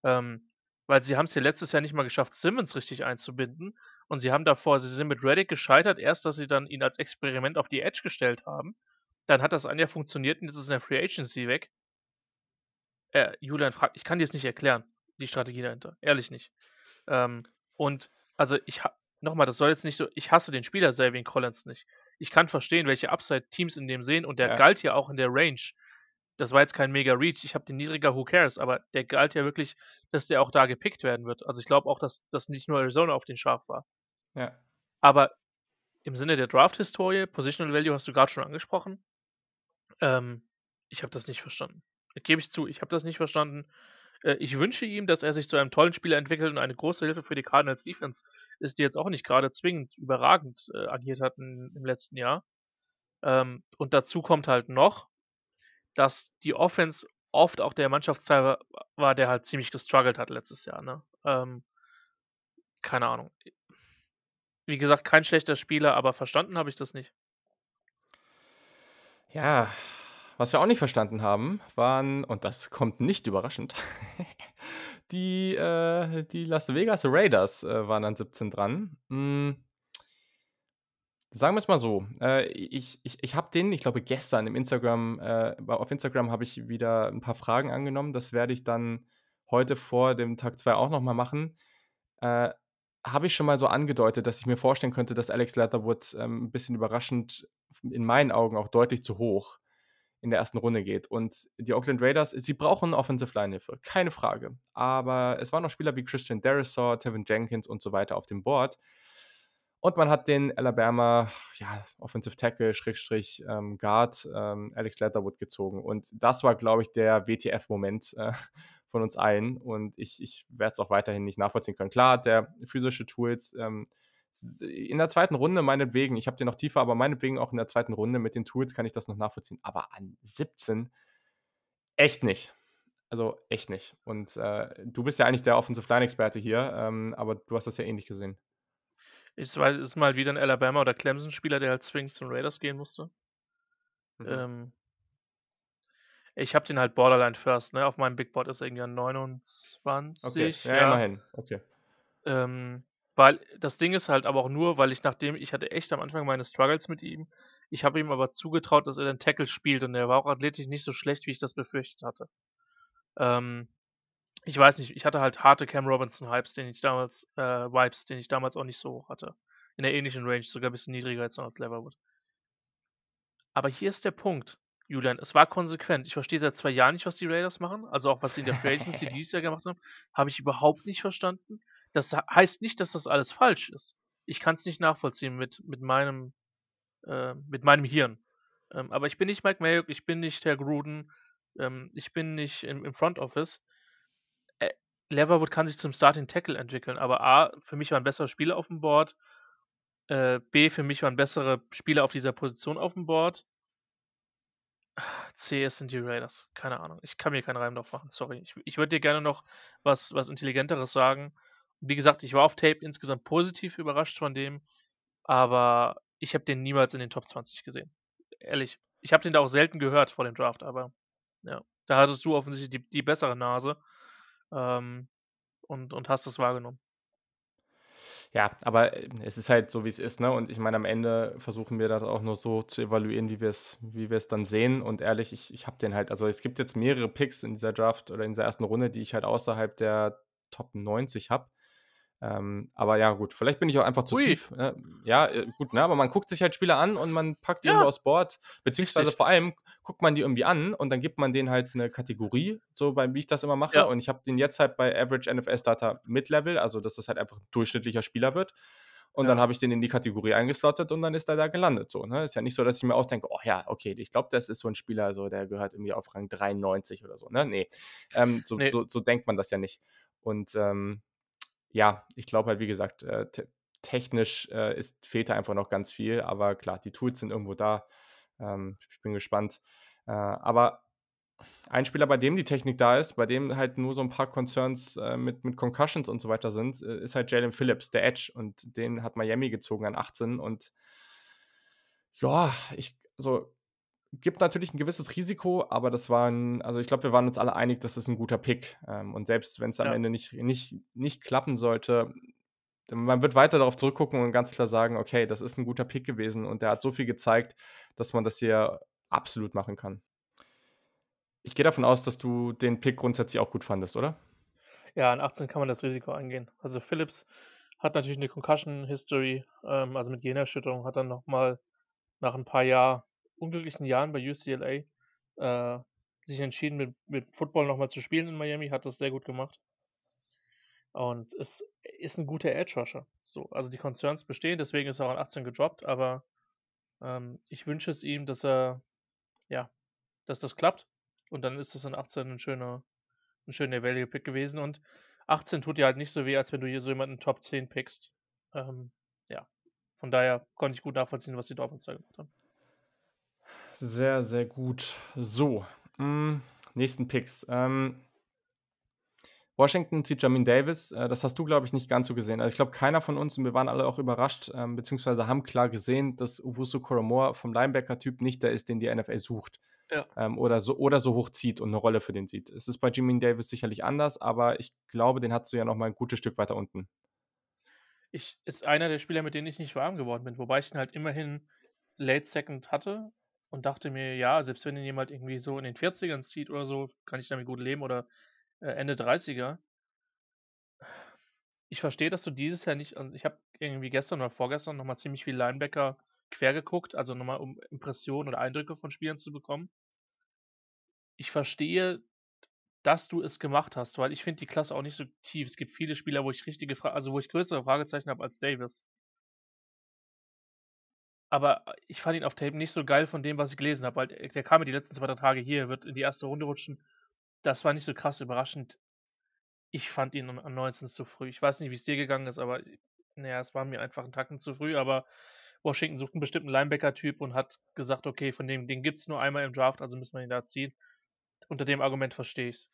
Ähm, weil sie haben's ja letztes Jahr nicht mal geschafft, Simmons richtig einzubinden und sie haben davor sie sind mit Reddick gescheitert, erst, dass sie dann ihn als Experiment auf die Edge gestellt haben. Dann hat das ein Jahr funktioniert und jetzt ist in der Free Agency weg. Äh, Julian, frag ich kann dir's nicht erklären, die Strategie dahinter, ehrlich nicht. Ähm, und also, ich ha noch mal, das soll jetzt nicht so ich hasse den Spieler Zaven Collins nicht. Ich kann verstehen, welche Upside Teams in dem sehen und der Ja. galt ja auch in der Range. Das war jetzt kein Mega Reach. Ich habe den niedriger, who cares, aber der galt ja wirklich, dass der auch da gepickt werden wird. Also, ich glaube auch, dass dass nicht nur Arizona auf den scharf war. Ja. Aber im Sinne der Draft-Historie, Positional Value hast du grad schon angesprochen. Ähm, ich habe das nicht verstanden. Gebe ich zu, ich habe das nicht verstanden. Äh, ich wünsche ihm, dass er sich zu einem tollen Spieler entwickelt und eine große Hilfe für die Cardinals Defense ist, die jetzt auch nicht grade zwingend überragend, äh, agiert hatten im letzten Jahr. Ähm, und dazu kommt halt noch, dass die Offense oft auch der Mannschaftsteil wa war, der halt ziemlich gestruggelt hat letztes Jahr, ne? Ähm keine Ahnung. Wie gesagt, kein schlechter Spieler, aber verstanden habe ich das nicht. Ja, was wir auch nicht verstanden haben, waren und das kommt nicht überraschend, die, äh die Las Vegas Raiders, äh, waren an 17 dran. Hm sagen wir's mal so, äh, ich ich ich habe denen, ich glaube, gestern im Instagram äh, auf Instagram habe ich wieder 'n paar Fragen angenommen. Das werde ich dann heute vor dem Tag 2 auch noch mal machen. Äh, habe ich schon mal so angedeutet, dass ich mir vorstellen könnte, dass Alex Leatherwood, ähm, 'n bisschen überraschend in meinen Augen auch deutlich zu hoch in der 1. Runde geht. Und die Oakland Raiders, sie brauchen Offensive-Line-Hilfe, keine Frage. Aber es waren noch Spieler wie Christian Darrisaw, Tevin Jenkins und so weiter auf dem Board. Und man hat den Alabama, ja, Offensive Tackle Schrägstrich, ähm, Guard, ähm, Alex Leatherwood gezogen. Und das war, glaube ich, der WTF-Moment, äh, von uns allen. Und ich ich werde es auch weiterhin nicht nachvollziehen können. Klar hat der physische Tools, ähm, in der 2. Runde meinetwegen, ich habe den noch tiefer, aber meinetwegen auch in der 2. Runde mit den Tools kann ich das noch nachvollziehen. Aber an 17 echt nicht. Also, echt nicht. Und, äh, du bist ja eigentlich der Offensive-Line-Experte hier, ähm, aber du hast das ja ähnlich gesehen. Es ist mal wieder 'n Alabama oder Clemson-Spieler, der halt zwingend zu den Raiders gehen musste. Mhm. Ähm ich habe den halt Borderline First, ne? Auf meinem Big Board ist er irgendwie an Okay, 29, ja, ja. immerhin. Okay. Ähm, weil das Ding ist halt aber auch nur, weil ich nachdem ich hatte echt am Anfang meine Struggles mit ihm. Ich habe ihm aber zugetraut, dass er den Tackle spielt und er war auch athletisch nicht so schlecht, wie ich das befürchtet hatte. Ähm, ich weiß nicht, ich hatte halt harte Cam Robinson-Hypes, den ich damals äh, Vibes, den ich damals auch nicht so hoch hatte. In der ähnlichen Range, sogar bisschen niedriger jetzt noch als Leatherwood. Aber hier ist der Punkt, Julian, es war konsequent. Ich verstehe seit 2 Jahren nicht, was die Raiders machen. Also, auch was sie in der Free Agency dieses Jahr gemacht haben, habe ich überhaupt nicht verstanden. Das heißt nicht, dass das alles falsch ist. Ich kann's nicht nachvollziehen mit mit meinem äh, mit meinem Hirn. Ähm, aber ich bin nicht Mike Mayock, ich bin nicht Herr Gruden, ähm, ich bin nicht im im Front Office. Äh, Leatherwood kann sich zum Starting Tackle entwickeln, aber A, für mich waren bessere Spieler aufm Board. Äh, B, für mich waren bessere Spieler auf dieser Position aufm Board. C, es sind die Raiders. Keine Ahnung. Ich kann mir keinen Reim drauf machen, sorry. Ich ich würde dir gerne noch was was Intelligenteres sagen. Wie gesagt, ich war auf Tape insgesamt positiv überrascht von dem, aber ich habe den niemals in den Top 20 gesehen. Ehrlich. Ich habe den da auch selten gehört vor dem Draft, aber ja, da hattest du offensichtlich die die bessere Nase, ähm, und und hast das wahrgenommen. Ja, aber, äh, es ist halt so, wie's ist, ne? Und ich meine, am Ende versuchen wir das auch nur so zu evaluieren, wie wir's wie wir's dann sehen. Und ehrlich, ich ich habe den halt also, es gibt jetzt mehrere Picks in dieser Draft oder in dieser 1. Runde, die ich halt außerhalb der Top 90 habe. Ähm, aber ja, gut, vielleicht bin ich auch einfach zu Ui. tief, äh, ja, äh, gut, ne? Aber man guckt sich halt Spieler an und man packt die irgendwo Ja. aufs Board, beziehungsweise Richtig. vor allem guckt man die irgendwie an und dann gibt man denen halt 'ne Kategorie, so bei wie ich das immer mache. Ja. Und ich habe den jetzt halt bei Average NFL Starter Mid-Level, also, dass das halt einfach 'n durchschnittlicher Spieler wird. Und dann Ja. habe ich den in die Kategorie eingeslottet und dann ist er da gelandet so, ne? Ist ja nicht so, dass ich mir ausdenke: „Oh ja, okay, ich glaube, das ist so 'n Spieler, so der gehört irgendwie auf Rang 93 oder so“, ne? Ne. Ähm, so Ne. so so denkt man das ja nicht. Und, ähm, ja, ich glaube halt, wie gesagt, äh, technisch, äh, ist fehlt da einfach noch ganz viel, aber klar, die Tools sind irgendwo da. Ähm, ich bin gespannt. Äh, aber ein Spieler, bei dem die Technik da ist, bei dem halt nur so ein paar Concerns, äh, mit mit Concussions und so weiter sind, äh, ist halt Jalen Phillips, der Edge und den hat Miami gezogen an 18 und ja, ich also, gibt natürlich ein gewisses Risiko, aber das war 'n also, ich glaube, wir waren uns alle einig, das ist ein guter Pick. Ähm, und selbst wenn es am Ja. Ende nicht nicht nicht klappen sollte, man wird weiter darauf zurückgucken und ganz klar sagen: „Okay, das ist ein guter Pick gewesen und der hat so viel gezeigt, dass man das hier absolut machen kann.“ Ich gehe davon aus, dass du den Pick grundsätzlich auch gut fandest, oder? Ja, an 18 kann man das Risiko eingehen. Also, Phillips hat natürlich 'ne Concussion History, ähm, also, mit Gehirnerschütterung, hat dann noch mal nach 'n paar Jahr unglücklichen Jahren bei UCLA, äh, sich entschieden, mit mit Football noch mal zu spielen in Miami, hat das sehr gut gemacht. Und es ist 'n guter Edge Rusher, so. Also, die Concerns bestehen, deswegen ist er auch an 18 gedroppt, aber, ähm, ich wünsche es ihm, dass er ja, dass das klappt und dann ist es an 18 'n schöner 'n schöner Value Pick gewesen und 18 tut dir halt nicht so weh, als wenn du hier so jemanden Top 10 pickst. Ähm, ja, von daher konnte ich gut nachvollziehen, was die Dolphins da gemacht haben. Sehr, sehr gut. So, hm, nächsten Picks. Ähm, Washington zieht Jamin Davis. Äh, das hast du, glaube ich, nicht ganz so gesehen. Also, ich glaube, keiner von uns und wir waren alle auch überrascht, ähm, beziehungsweise haben klar gesehen, dass Owusu-Koramoah vom Linebacker-Typ nicht der ist, den die NFL sucht, Ja. ähm, oder so oder so hoch zieht und 'ne Rolle für den sieht. Es ist bei Jamin Davis sicherlich anders, aber ich glaube, den hattest du ja noch mal 'n gutes Stück weiter unten. Ich ist einer der Spieler, mit denen ich nicht warm geworden bin, wobei ich ihn halt immerhin Late Second hatte und dachte mir: „Ja, selbst wenn ihn jemand irgendwie so in den 40ern zieht oder so, kann ich damit gut leben oder, äh, Ende 30er.“ Ich verstehe, dass du dieses Jahr nicht und ich habe irgendwie gestern oder vorgestern noch mal ziemlich viel Linebacker quer geguckt, also noch mal, um Impressionen oder Eindrücke von Spielern zu bekommen. Ich verstehe, dass du es gemacht hast, weil ich finde die Klasse auch nicht so tief. Es gibt viele Spieler, wo ich richtige Fra also, wo ich größere Fragezeichen habe als Davis. Aber, äh, ich fand ihn auf Tape nicht so geil von dem, was ich gelesen habe, weil, äh, der kam ja die letzten 2, 3 Tage hier, wird in die erste Runde rutschen. Das war nicht so krass überraschend. Ich fand ihn an an 19 zu früh. Ich weiß nicht, wie's dir gegangen ist, aber, na ja, es war mir einfach 'n Tacken zu früh, aber Washington sucht 'n bestimmten Linebacker-Typ und hat gesagt: „Okay, von dem den gibt's nur einmal im Draft, also müssen wir ihn da ziehen.“ Unter dem Argument verstehe ich's.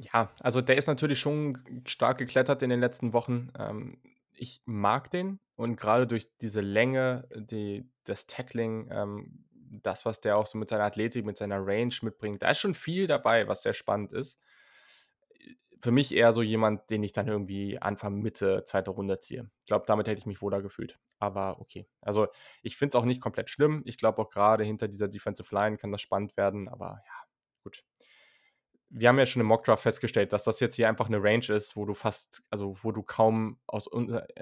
Ja, also der ist natürlich schon stark geklettert in den letzten Wochen. Ähm, ich mag den und grade durch diese Länge, die das Tackling, ähm, das, was der auch so mit seiner Athletik, mit seiner Range mitbringt, da ist schon viel dabei, was sehr spannend ist. Äh, für mich eher so jemand, den ich dann irgendwie Anfang, Mitte 2. Runde ziehe. Ich glaube, damit hätte ich mich wohler gefühlt, aber okay. Also, ich finde es auch nicht komplett schlimm. Ich glaube auch grade hinter dieser Defensive Line kann das spannend werden, aber ja, gut. Wir haben ja schon im Mock-Draft festgestellt, dass das jetzt hier einfach 'ne Range ist, wo du fast also, wo du kaum aus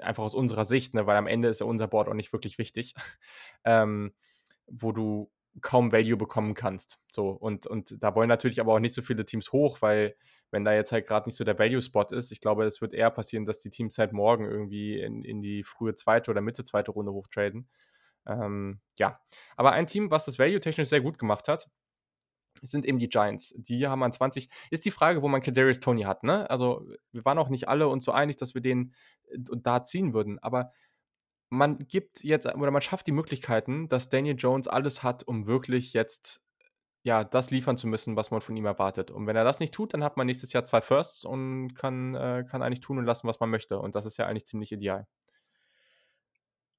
einfach aus unserer Sicht, ne, weil am Ende ist ja unser Board auch nicht wirklich wichtig, ähm, wo du kaum Value bekommen kannst. So, und und da wollen natürlich aber auch nicht so viele Teams hoch, weil wenn da jetzt halt grad nicht so der Value-Spot ist ich glaube, es wird eher passieren, dass die Teams halt morgen irgendwie in in die frühe 2. oder Mitte 2. Runde hochtraden. Ähm, ja. Aber ein Team, was das Value-technisch sehr gut gemacht hat, sind eben die Giants. Die haben an 20 ist die Frage, wo man Kadarius Toney hat, ne? Also, wir waren auch nicht alle uns so einig, dass wir den, äh, da ziehen würden, aber man gibt jetzt oder man schafft die Möglichkeiten, dass Daniel Jones alles hat, um wirklich jetzt, ja, das liefern zu müssen, was man von ihm erwartet. Und wenn er das nicht tut, dann hat man nächstes Jahr 2 Firsts und kann äh, kann eigentlich tun und lassen, was man möchte. Und das ist ja eigentlich ziemlich ideal.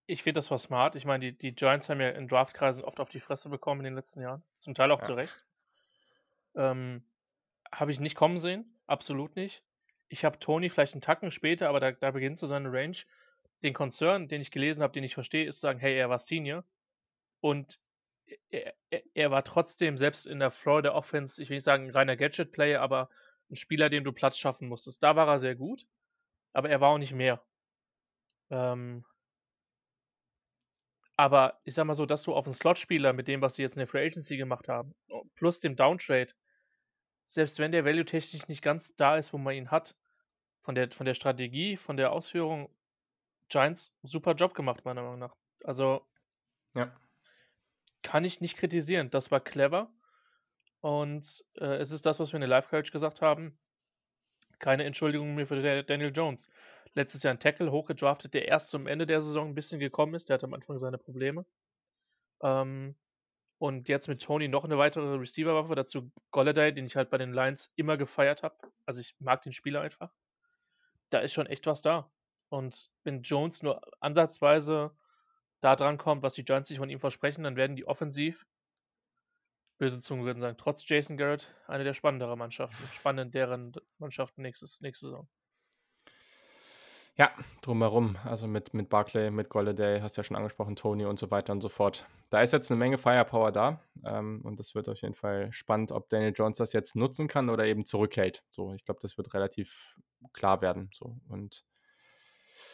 Ich finde, das war smart. Ich meine, die die Giants haben ja in Draftkreisen oft auf die Fresse bekommen in den letzten Jahren, zum Teil auch Ja. zu Recht. Ähm, habe ich nicht kommen sehen, absolut nicht. Ich habe Toney vielleicht 'n Tacken später, aber da da beginnt so seine Range. Den Concern, den ich gelesen habe, den ich verstehe, ist zu sagen: „Hey, er war Senior und e er er er war trotzdem selbst in der Florida Offense, ich will nicht sagen 'n reiner Gadget-Player, aber 'n Spieler, dem du Platz schaffen musstest.“ Da war er sehr gut, aber er war auch nicht mehr. Ähm aber ich sage mal so, dass du auf 'n Slotspieler mit dem, was sie jetzt in der Free Agency gemacht haben, plus dem Downtrade selbst wenn der value-technisch nicht ganz da ist, wo man ihn hat, von der von der Strategie, von der Ausführung Giants, super Job gemacht, meiner Meinung nach. Also Ja. kann ich nicht kritisieren. Das war clever und, äh, es ist das, was wir in der Live Coverage gesagt haben. Keine Entschuldigung mehr für Daniel Jones. Letztes Jahr ein Tackle hochgedraftet, der erst zum Ende der Saison ein bisschen gekommen ist. Der hatte am Anfang seine Probleme. Ähm, und jetzt mit Tony noch eine weitere Receiver-Waffe, dazu Golladay, den ich halt bei den Lions immer gefeiert habe. Also ich mag den Spieler einfach. Da ist schon echt was da. Und wenn Jones nur ansatzweise da dran kommt, was die Giants sich von ihm versprechen, dann werden die offensiv, böse Zungen würden sagen, trotz Jason Garrett, eine der spannenderen Mannschaften, spannenderen Mannschaften nächstes, nächste Saison. Ja, drumherum. Also mit, mit Barclay, mit Golladay, hast du ja schon angesprochen, Tony und so weiter und so fort. Da ist jetzt eine Menge Firepower da. Ähm, und das wird auf jeden Fall spannend, ob Daniel Jones das jetzt nutzen kann oder eben zurückhält. So, ich glaube, das wird relativ klar werden. So. Und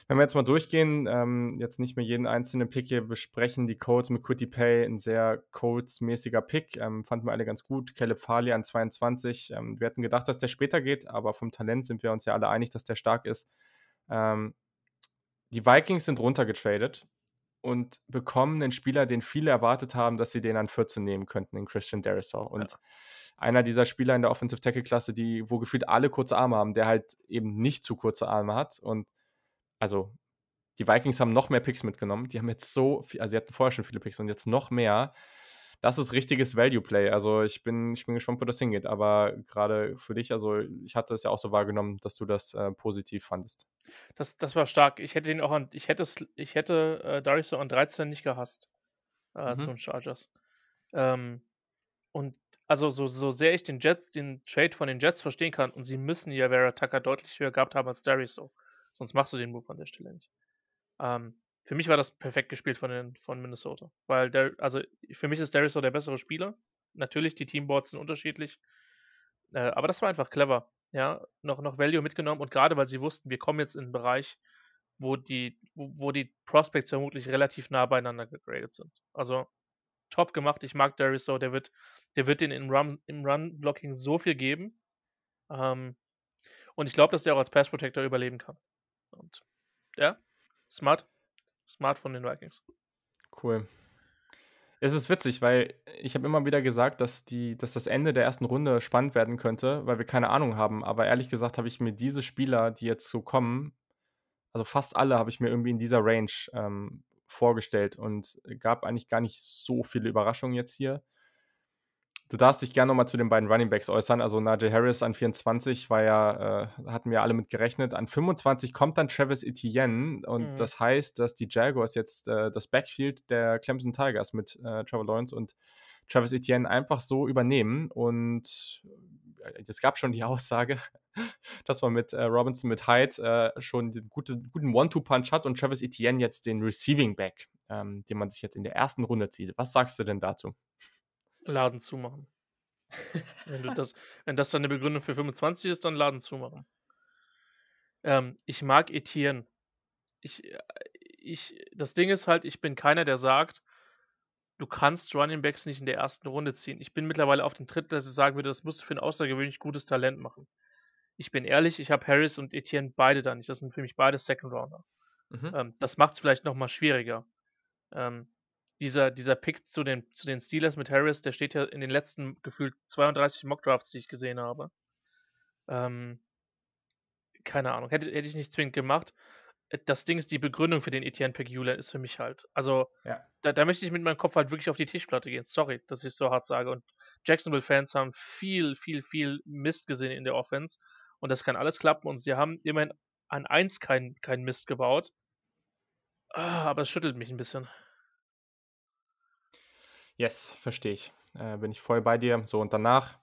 wenn wir jetzt mal durchgehen, ähm, jetzt nicht mehr jeden einzelnen Pick hier besprechen, die Colts mit Quitty Pay, ein sehr Colts-mäßiger Pick, ähm, fanden wir alle ganz gut. Caleb Farley an 22. Ähm, wir hatten gedacht, dass der später geht, aber vom Talent sind wir uns ja alle einig, dass der stark ist. Ähm, die Vikings sind runtergetradet und bekommen einen Spieler, den viele erwartet haben, dass sie den an 14 nehmen könnten, in Christian Derisor. Und ja. einer dieser Spieler in der Offensive Tackle-Klasse, die, wo gefühlt alle kurze Arme haben, der halt eben nicht zu kurze Arme hat. Und also die Vikings haben noch mehr Picks mitgenommen. Die haben jetzt so viel, also sie hatten vorher schon viele Picks und jetzt noch mehr das ist richtiges Value Play. Also ich bin, ich bin gespannt, wo das hingeht. Aber gerade für dich, also ich hatte es ja auch so wahrgenommen, dass du das äh, positiv fandest. Das, das war stark. Ich hätte ihn auch an, ich hätte ich hätte äh, Darius an 13 nicht gehasst äh, mhm. zu den Chargers. Ähm, und also so, so sehr ich den Jets, den Trade von den Jets verstehen kann, und sie müssen ja Vera Tucker deutlich höher gehabt haben als Darius so. Sonst machst du den Move an der Stelle nicht. Ähm, für mich war das perfekt gespielt von, den, von Minnesota. Weil der, also für mich ist Darius der bessere Spieler. Natürlich, die Teamboards sind unterschiedlich. Äh, aber das war einfach clever. Ja, noch, noch Value mitgenommen und gerade weil sie wussten, wir kommen jetzt in einen Bereich, wo die, wo, wo die Prospects vermutlich relativ nah beieinander gegradet sind. Also top gemacht. Ich mag Darius so, der wird, der wird den im Run, im Run-Blocking so viel geben. Ähm, und ich glaube, dass der auch als Pass Protector überleben kann. Und ja, smart. Smart von den Vikings. Cool. Es ist witzig, weil ich habe immer wieder gesagt, dass, die, dass das Ende der ersten Runde spannend werden könnte, weil wir keine Ahnung haben. Aber ehrlich gesagt habe ich mir diese Spieler, die jetzt so kommen, also fast alle habe ich mir irgendwie in dieser Range ähm, vorgestellt und gab eigentlich gar nicht so viele Überraschungen jetzt hier. Du darfst dich gerne nochmal zu den beiden Running Backs äußern. Also Najee Harris an 24 war ja, äh, hatten wir alle mit gerechnet. An 25 kommt dann Travis Etienne und mhm. das heißt, dass die Jaguars jetzt äh, das Backfield der Clemson Tigers mit äh, Trevor Lawrence und Travis Etienne einfach so übernehmen. Und äh, es gab schon die Aussage, dass man mit äh, Robinson, mit Hyde äh, schon den gute, guten One-Two-Punch hat und Travis Etienne jetzt den Receiving Back, ähm, den man sich jetzt in der ersten Runde zieht. Was sagst du denn dazu? Laden zumachen. wenn, du das, wenn das deine Begründung für 25 ist, dann Laden zumachen. Ähm, ich mag Etienne. Ich, äh, ich, das Ding ist halt, ich bin keiner, der sagt, du kannst Running Backs nicht in der ersten Runde ziehen. Ich bin mittlerweile auf dem Tritt, dass ich sagen würde, das musst du für ein außergewöhnlich gutes Talent machen. Ich bin ehrlich, ich habe Harris und Etienne beide da nicht. Das sind für mich beide Second Rounder. Mhm. Ähm, das macht es vielleicht nochmal schwieriger. Ähm, dieser, dieser Pick zu den, zu den Steelers mit Harris, der steht ja in den letzten gefühlt 32 Mockdrafts, die ich gesehen habe. Ähm, keine Ahnung, hätte, hätte ich nicht zwingend gemacht. Äh, das Ding ist, die Begründung für den Etienne Pegula ist für mich halt. Also, ja. da, da möchte ich mit meinem Kopf halt wirklich auf die Tischplatte gehen. Sorry, dass ich es so hart sage. Und Jacksonville-Fans haben viel, viel, viel Mist gesehen in der Offense. Und das kann alles klappen. Und sie haben immerhin an 1 keinen kein Mist gebaut. Ah, aber es schüttelt mich ein bisschen. Yes, verstehe ich. Äh, bin ich voll bei dir. So, und danach,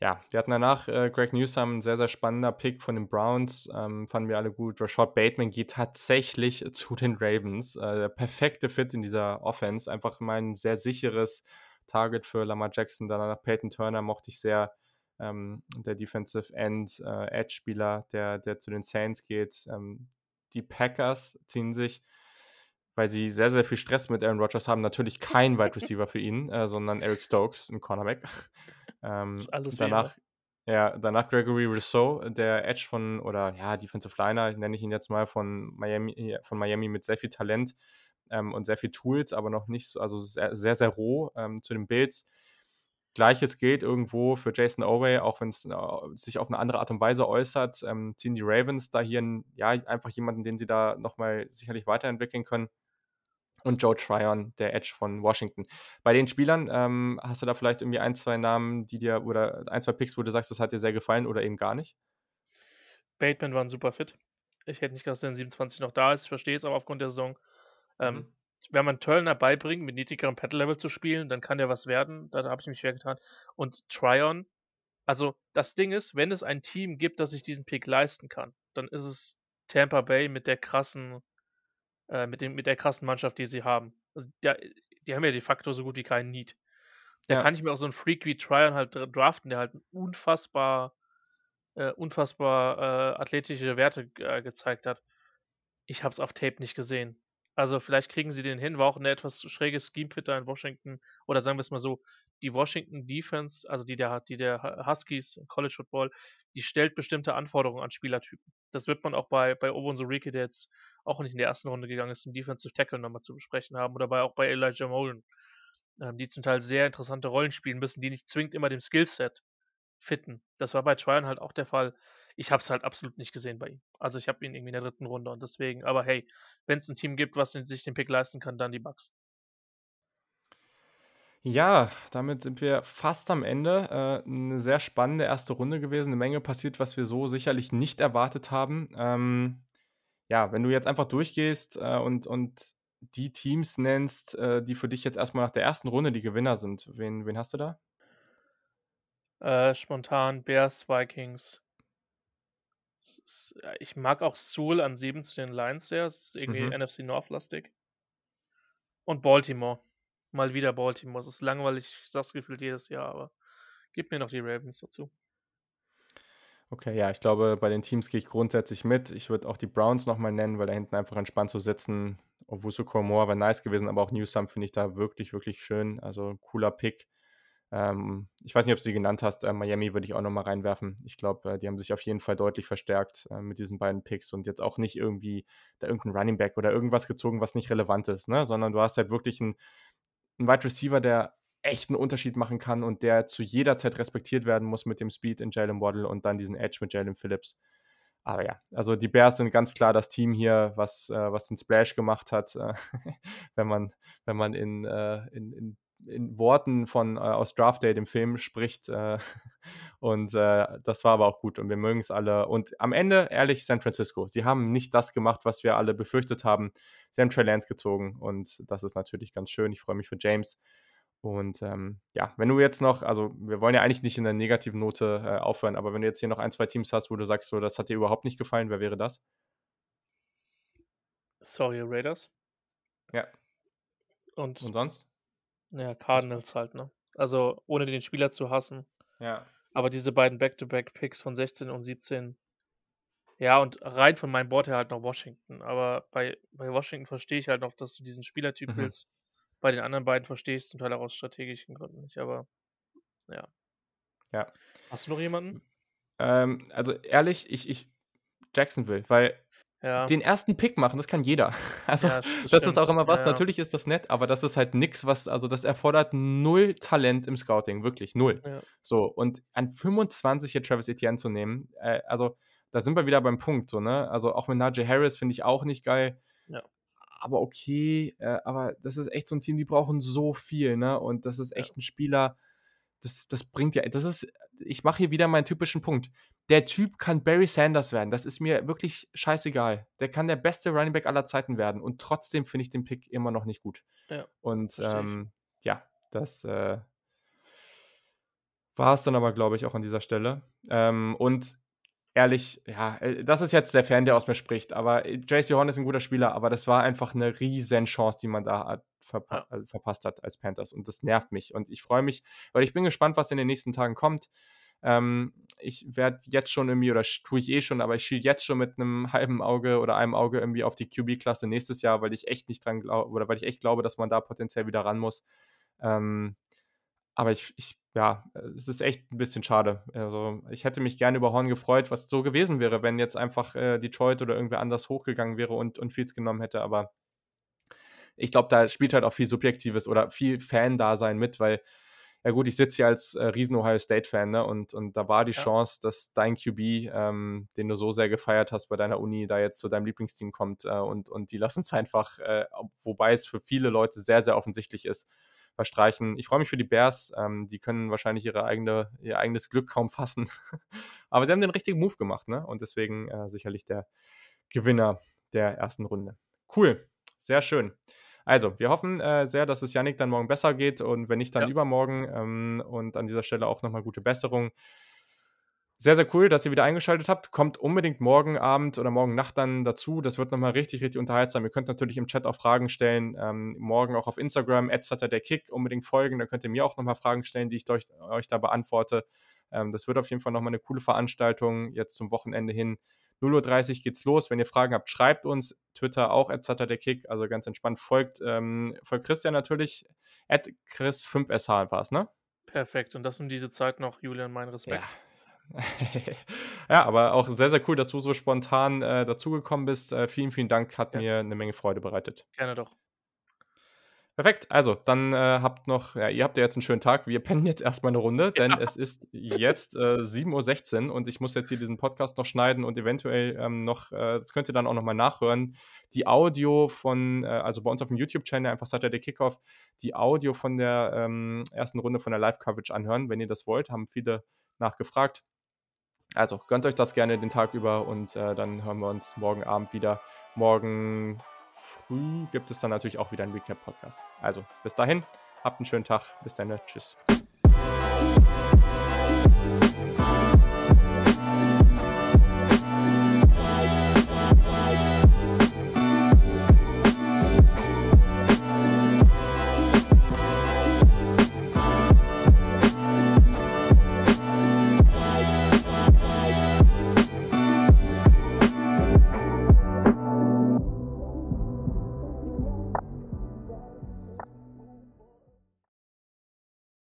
ja, wir hatten danach äh, Greg Newsom, ein sehr, sehr spannender Pick von den Browns. Ähm, fanden wir alle gut. Rashad Bateman geht tatsächlich zu den Ravens. Äh, der perfekte Fit in dieser Offense. Einfach mein sehr sicheres Target für Lamar Jackson. Danach Peyton Turner mochte ich sehr. Ähm, der Defensive End äh, Edge-Spieler, der, der zu den Saints geht. Ähm, die Packers ziehen sich weil sie sehr, sehr viel Stress mit Aaron Rodgers haben. Natürlich kein Wide Receiver für ihn, äh, sondern Eric Stokes, ein Cornerback. Ähm, alles danach, ja, danach Gregory Rousseau, der Edge von, oder ja, Defensive Liner, nenne ich ihn jetzt mal, von Miami, von Miami mit sehr viel Talent ähm, und sehr viel Tools, aber noch nicht so, also sehr, sehr, sehr roh ähm, zu den Bills. Gleiches gilt irgendwo für Jason Oway, auch wenn es äh, sich auf eine andere Art und Weise äußert, ähm, ziehen die Ravens da hier 'n ja, einfach jemanden, den sie da noch mal sicherlich weiterentwickeln können. Und Joe Tryon, der Edge von Washington. Bei den Spielern, ähm, hast du da vielleicht irgendwie ein, 2 Namen, die dir oder ein, 2 Picks, wo du sagst, das hat dir sehr gefallen oder eben gar nicht? Bateman war 'n super Fit. Ich hätte nicht gedacht, dass der in 27 noch da ist. Ich verstehe es aber aufgrund der Saison. Mhm. Ähm, wenn man Turner beibringt, mit niedrigerem Pedal-Level zu spielen, dann kann der was werden. Da habe ich mich schwer getan. Und Tryon also, das Ding ist, wenn es ein Team gibt, das sich diesen Pick leisten kann, dann ist es Tampa Bay mit der krassen äh, mit dem mit der krassen Mannschaft, die sie haben. Also, der die haben ja de facto so gut wie keinen Need. Da Ja. kann ich mir auch so 'n Freak wie Tryon halt dr draften, der halt unfassbar äh, unfassbar, äh, athletische Werte äh, gezeigt hat. Ich habe es auf Tape nicht gesehen. Also, vielleicht kriegen sie den hin, war auch 'ne etwas schräge Scheme-Fit da in Washington. Oder sagen wir's mal so, die Washington Defense, also die der die der Hu Huskies im College Football, die stellt bestimmte Anforderungen an Spielertypen. Das wird man auch bei bei Onwuzurike, der jetzt auch nicht in der ersten Runde gegangen ist, im Defensive Tackle noch mal zu besprechen haben oder bei auch bei Elijah Molden, ähm, die zum Teil sehr interessante Rollen spielen müssen, die nicht zwingend immer dem Skillset fitten. Das war bei Tryon halt auch der Fall. Ich habe es halt absolut nicht gesehen bei ihm. Also, ich habe ihn irgendwie in der 3. Runde und deswegen aber hey, wenn's 'n Team gibt, was sich den Pick leisten kann, dann die Bucks. Ja, damit sind wir fast am Ende. Äh, 'ne sehr spannende 1. Runde gewesen. 'Ne Menge passiert, was wir so sicherlich nicht erwartet haben. Ähm, ja, wenn du jetzt einfach durchgehst, äh, und und die Teams nennst, äh, die für dich jetzt erst mal nach der 1. Runde die Gewinner sind, wen wen hast du da? Äh, spontan Bears, Vikings. Ich mag auch Sewell an 7 zu den Lions sehr. Es ist irgendwie Mhm. NFC North lastig. Und Baltimore. Mal wieder Baltimore. Es ist langweilig, ich sage es gefühlt jedes Jahr, aber gib mir noch die Ravens dazu. Okay, ja, ich glaube, bei den Teams gehe ich grundsätzlich mit. Ich würde auch die Browns noch mal nennen, weil da hinten einfach entspannt zu sitzen Owusu-Koramoah wäre nice gewesen, aber auch Newsome finde ich da wirklich, wirklich schön. Also, cooler Pick. Ähm, ich weiß nicht, ob du sie genannt hast, äh, Miami würde ich auch noch mal reinwerfen. Ich glaube, äh, die haben sich auf jeden Fall deutlich verstärkt, äh, mit diesen beiden Picks und jetzt auch nicht irgendwie da irgend 'n Running Back oder irgendwas gezogen, was nicht relevant ist, ne? Sondern du hast halt wirklich 'n 'n Wide Receiver, der echt 'n Unterschied machen kann und der zu jeder Zeit respektiert werden muss mit dem Speed in Jaylen Waddle und dann diesen Edge mit Jaelan Phillips. Aber ja, also die Bears sind ganz klar das Team hier, was äh, was den Splash gemacht hat, äh, wenn man wenn man in äh, in in in Worten von äh, aus Draft Day, dem Film spricht, äh, und, äh, das war aber auch gut und wir mögen's alle. Und am Ende, ehrlich, San Francisco. Sie haben nicht das gemacht, was wir alle befürchtet haben. Sie haben Trey Lance gezogen und das ist natürlich ganz schön. Ich freue mich für James. Und, ähm, ja, wenn du jetzt noch also, wir wollen ja eigentlich nicht in 'ner negativen Note, äh, aufhören, aber wenn du jetzt hier noch 1, 2 Teams hast, wo du sagst, so, das hat dir überhaupt nicht gefallen, wer wäre das? Sorry, Raiders. Ja. Und Und sonst? Ja, Cardinals halt, ne? Also, ohne den Spieler zu hassen. Ja. Aber diese beiden Back-to-Back-Picks von 16 und 17 ja, und rein von meinem Board her halt noch Washington. Aber bei bei Washington verstehe ich halt noch, dass du diesen Spielertyp Mhm. willst. Bei den anderen beiden verstehe ich's zum Teil auch aus strategischen Gründen nicht, aber ja. Ja. Hast du noch jemanden? Ähm, also, ehrlich, ich ich Jacksonville, weil Ja. den 1. Pick machen, das kann jeder. Also, Ja, das das ist auch immer was Ja, natürlich ist das nett, aber das ist halt nix, was also, das erfordert 0 Talent im Scouting, wirklich 0. Ja. So, und an 25 hier Travis Etienne zu nehmen, äh, also, da sind wir wieder beim Punkt so, ne? Also, auch mit Najee Harris finde ich auch nicht geil. Ja. Aber okay, äh, aber das ist echt so 'n Team, die brauchen so viel, ne? Und das ist echt 'n Spieler, das das bringt ja das ist ich mache hier wieder meinen typischen Punkt. Der Typ kann Barry Sanders werden. Das ist mir wirklich scheißegal. Der kann der beste Running Back aller Zeiten werden und trotzdem finde ich den Pick immer noch nicht gut. Ja, Und, ähm, ja, das, äh war's dann aber, glaube ich, auch an dieser Stelle. Ähm, und ehrlich, ja, äh, das ist jetzt der Fan, der aus mir spricht, aber J.C. Horn ist 'n guter Spieler, aber das war einfach 'ne Riesenchance, die man da hat verpa Ja. äh, verpasst hat als Panthers und das nervt mich. Und ich freue mich weil ich bin gespannt, was in den nächsten Tagen kommt. Ähm, ich werde jetzt schon irgendwie oder tue ich eh schon, aber ich schiele jetzt schon mit 'nem halben Auge oder einem Auge irgendwie auf die QB-Klasse nächstes Jahr, weil ich echt nicht dran glau oder weil ich echt glaube, dass man da potenziell wieder ran muss. Ähm, aber ich ich ja, es ist echt 'n bisschen schade. Also, ich hätte mich gerne über Horn gefreut, was so gewesen wäre, wenn jetzt einfach, äh, Detroit oder irgendwer anders hochgegangen wäre und und Fields genommen hätte, aber ich glaube, da spielt halt auch viel Subjektives oder viel Fan-Dasein mit, weil ja gut, ich sitze hier als äh, riesen Ohio State-Fan, ne? Und, und da war die Ja. Chance, dass dein QB, ähm, den du so sehr gefeiert hast bei deiner Uni, da jetzt zu deinem Lieblingsteam kommt äh, und, und die lassen es einfach, äh, wobei es für viele Leute sehr, sehr offensichtlich ist, verstreichen. Ich freue mich für die Bears. Ähm, die können wahrscheinlich ihre eigene, ihr eigenes Glück kaum fassen. Aber sie haben den richtigen Move gemacht, ne? Und deswegen äh, sicherlich der Gewinner der ersten Runde. Cool, sehr schön. Also, wir hoffen äh, sehr, dass es Yannick dann morgen besser geht und wenn nicht, dann Ja. übermorgen. Ähm, und an dieser Stelle auch nochmal gute Besserung. Sehr, sehr cool, dass ihr wieder eingeschaltet habt. Kommt unbedingt morgen Abend oder morgen Nacht dann dazu. Das wird nochmal richtig, richtig unterhaltsam. Ihr könnt natürlich im Chat auch Fragen stellen. Ähm, morgen auch auf Instagram, der Kick, unbedingt folgen. Da könnt ihr mir auch nochmal Fragen stellen, die ich euch, euch da beantworte. Ähm, das wird auf jeden Fall nochmal eine coole Veranstaltung jetzt zum Wochenende hin. 0.30 Uhr geht's los. Wenn ihr Fragen habt, schreibt uns. Twitter auch, der Kick. Also ganz entspannt. Folgt, ähm, folgt Christian natürlich. At Chris5sh war es, ne? Perfekt. Und das um diese Zeit noch, Julian, mein Respekt. Ja. ja, aber auch sehr, sehr cool, dass du so spontan äh, dazugekommen bist. Äh, vielen, vielen Dank. Hat Ja. mir eine Menge Freude bereitet. Gerne doch. Perfekt. Also, dann äh, habt noch, ja, ihr habt ja jetzt einen schönen Tag. Wir pennen jetzt erstmal eine Runde, denn es ist jetzt äh, 7.16 Uhr und ich muss jetzt hier diesen Podcast noch schneiden und eventuell ähm, noch, äh, das könnt ihr dann auch nochmal nachhören, die Audio von, äh, also bei uns auf dem YouTube-Channel, einfach Saturday Kickoff, die Audio von der ähm, ersten Runde von der Live-Coverage anhören, wenn ihr das wollt. Haben viele nachgefragt. Also gönnt euch das gerne den Tag über und äh, dann hören wir uns morgen Abend wieder. Morgen früh gibt es dann natürlich auch wieder einen Recap-Podcast. Also bis dahin, habt einen schönen Tag. Bis dann. Tschüss.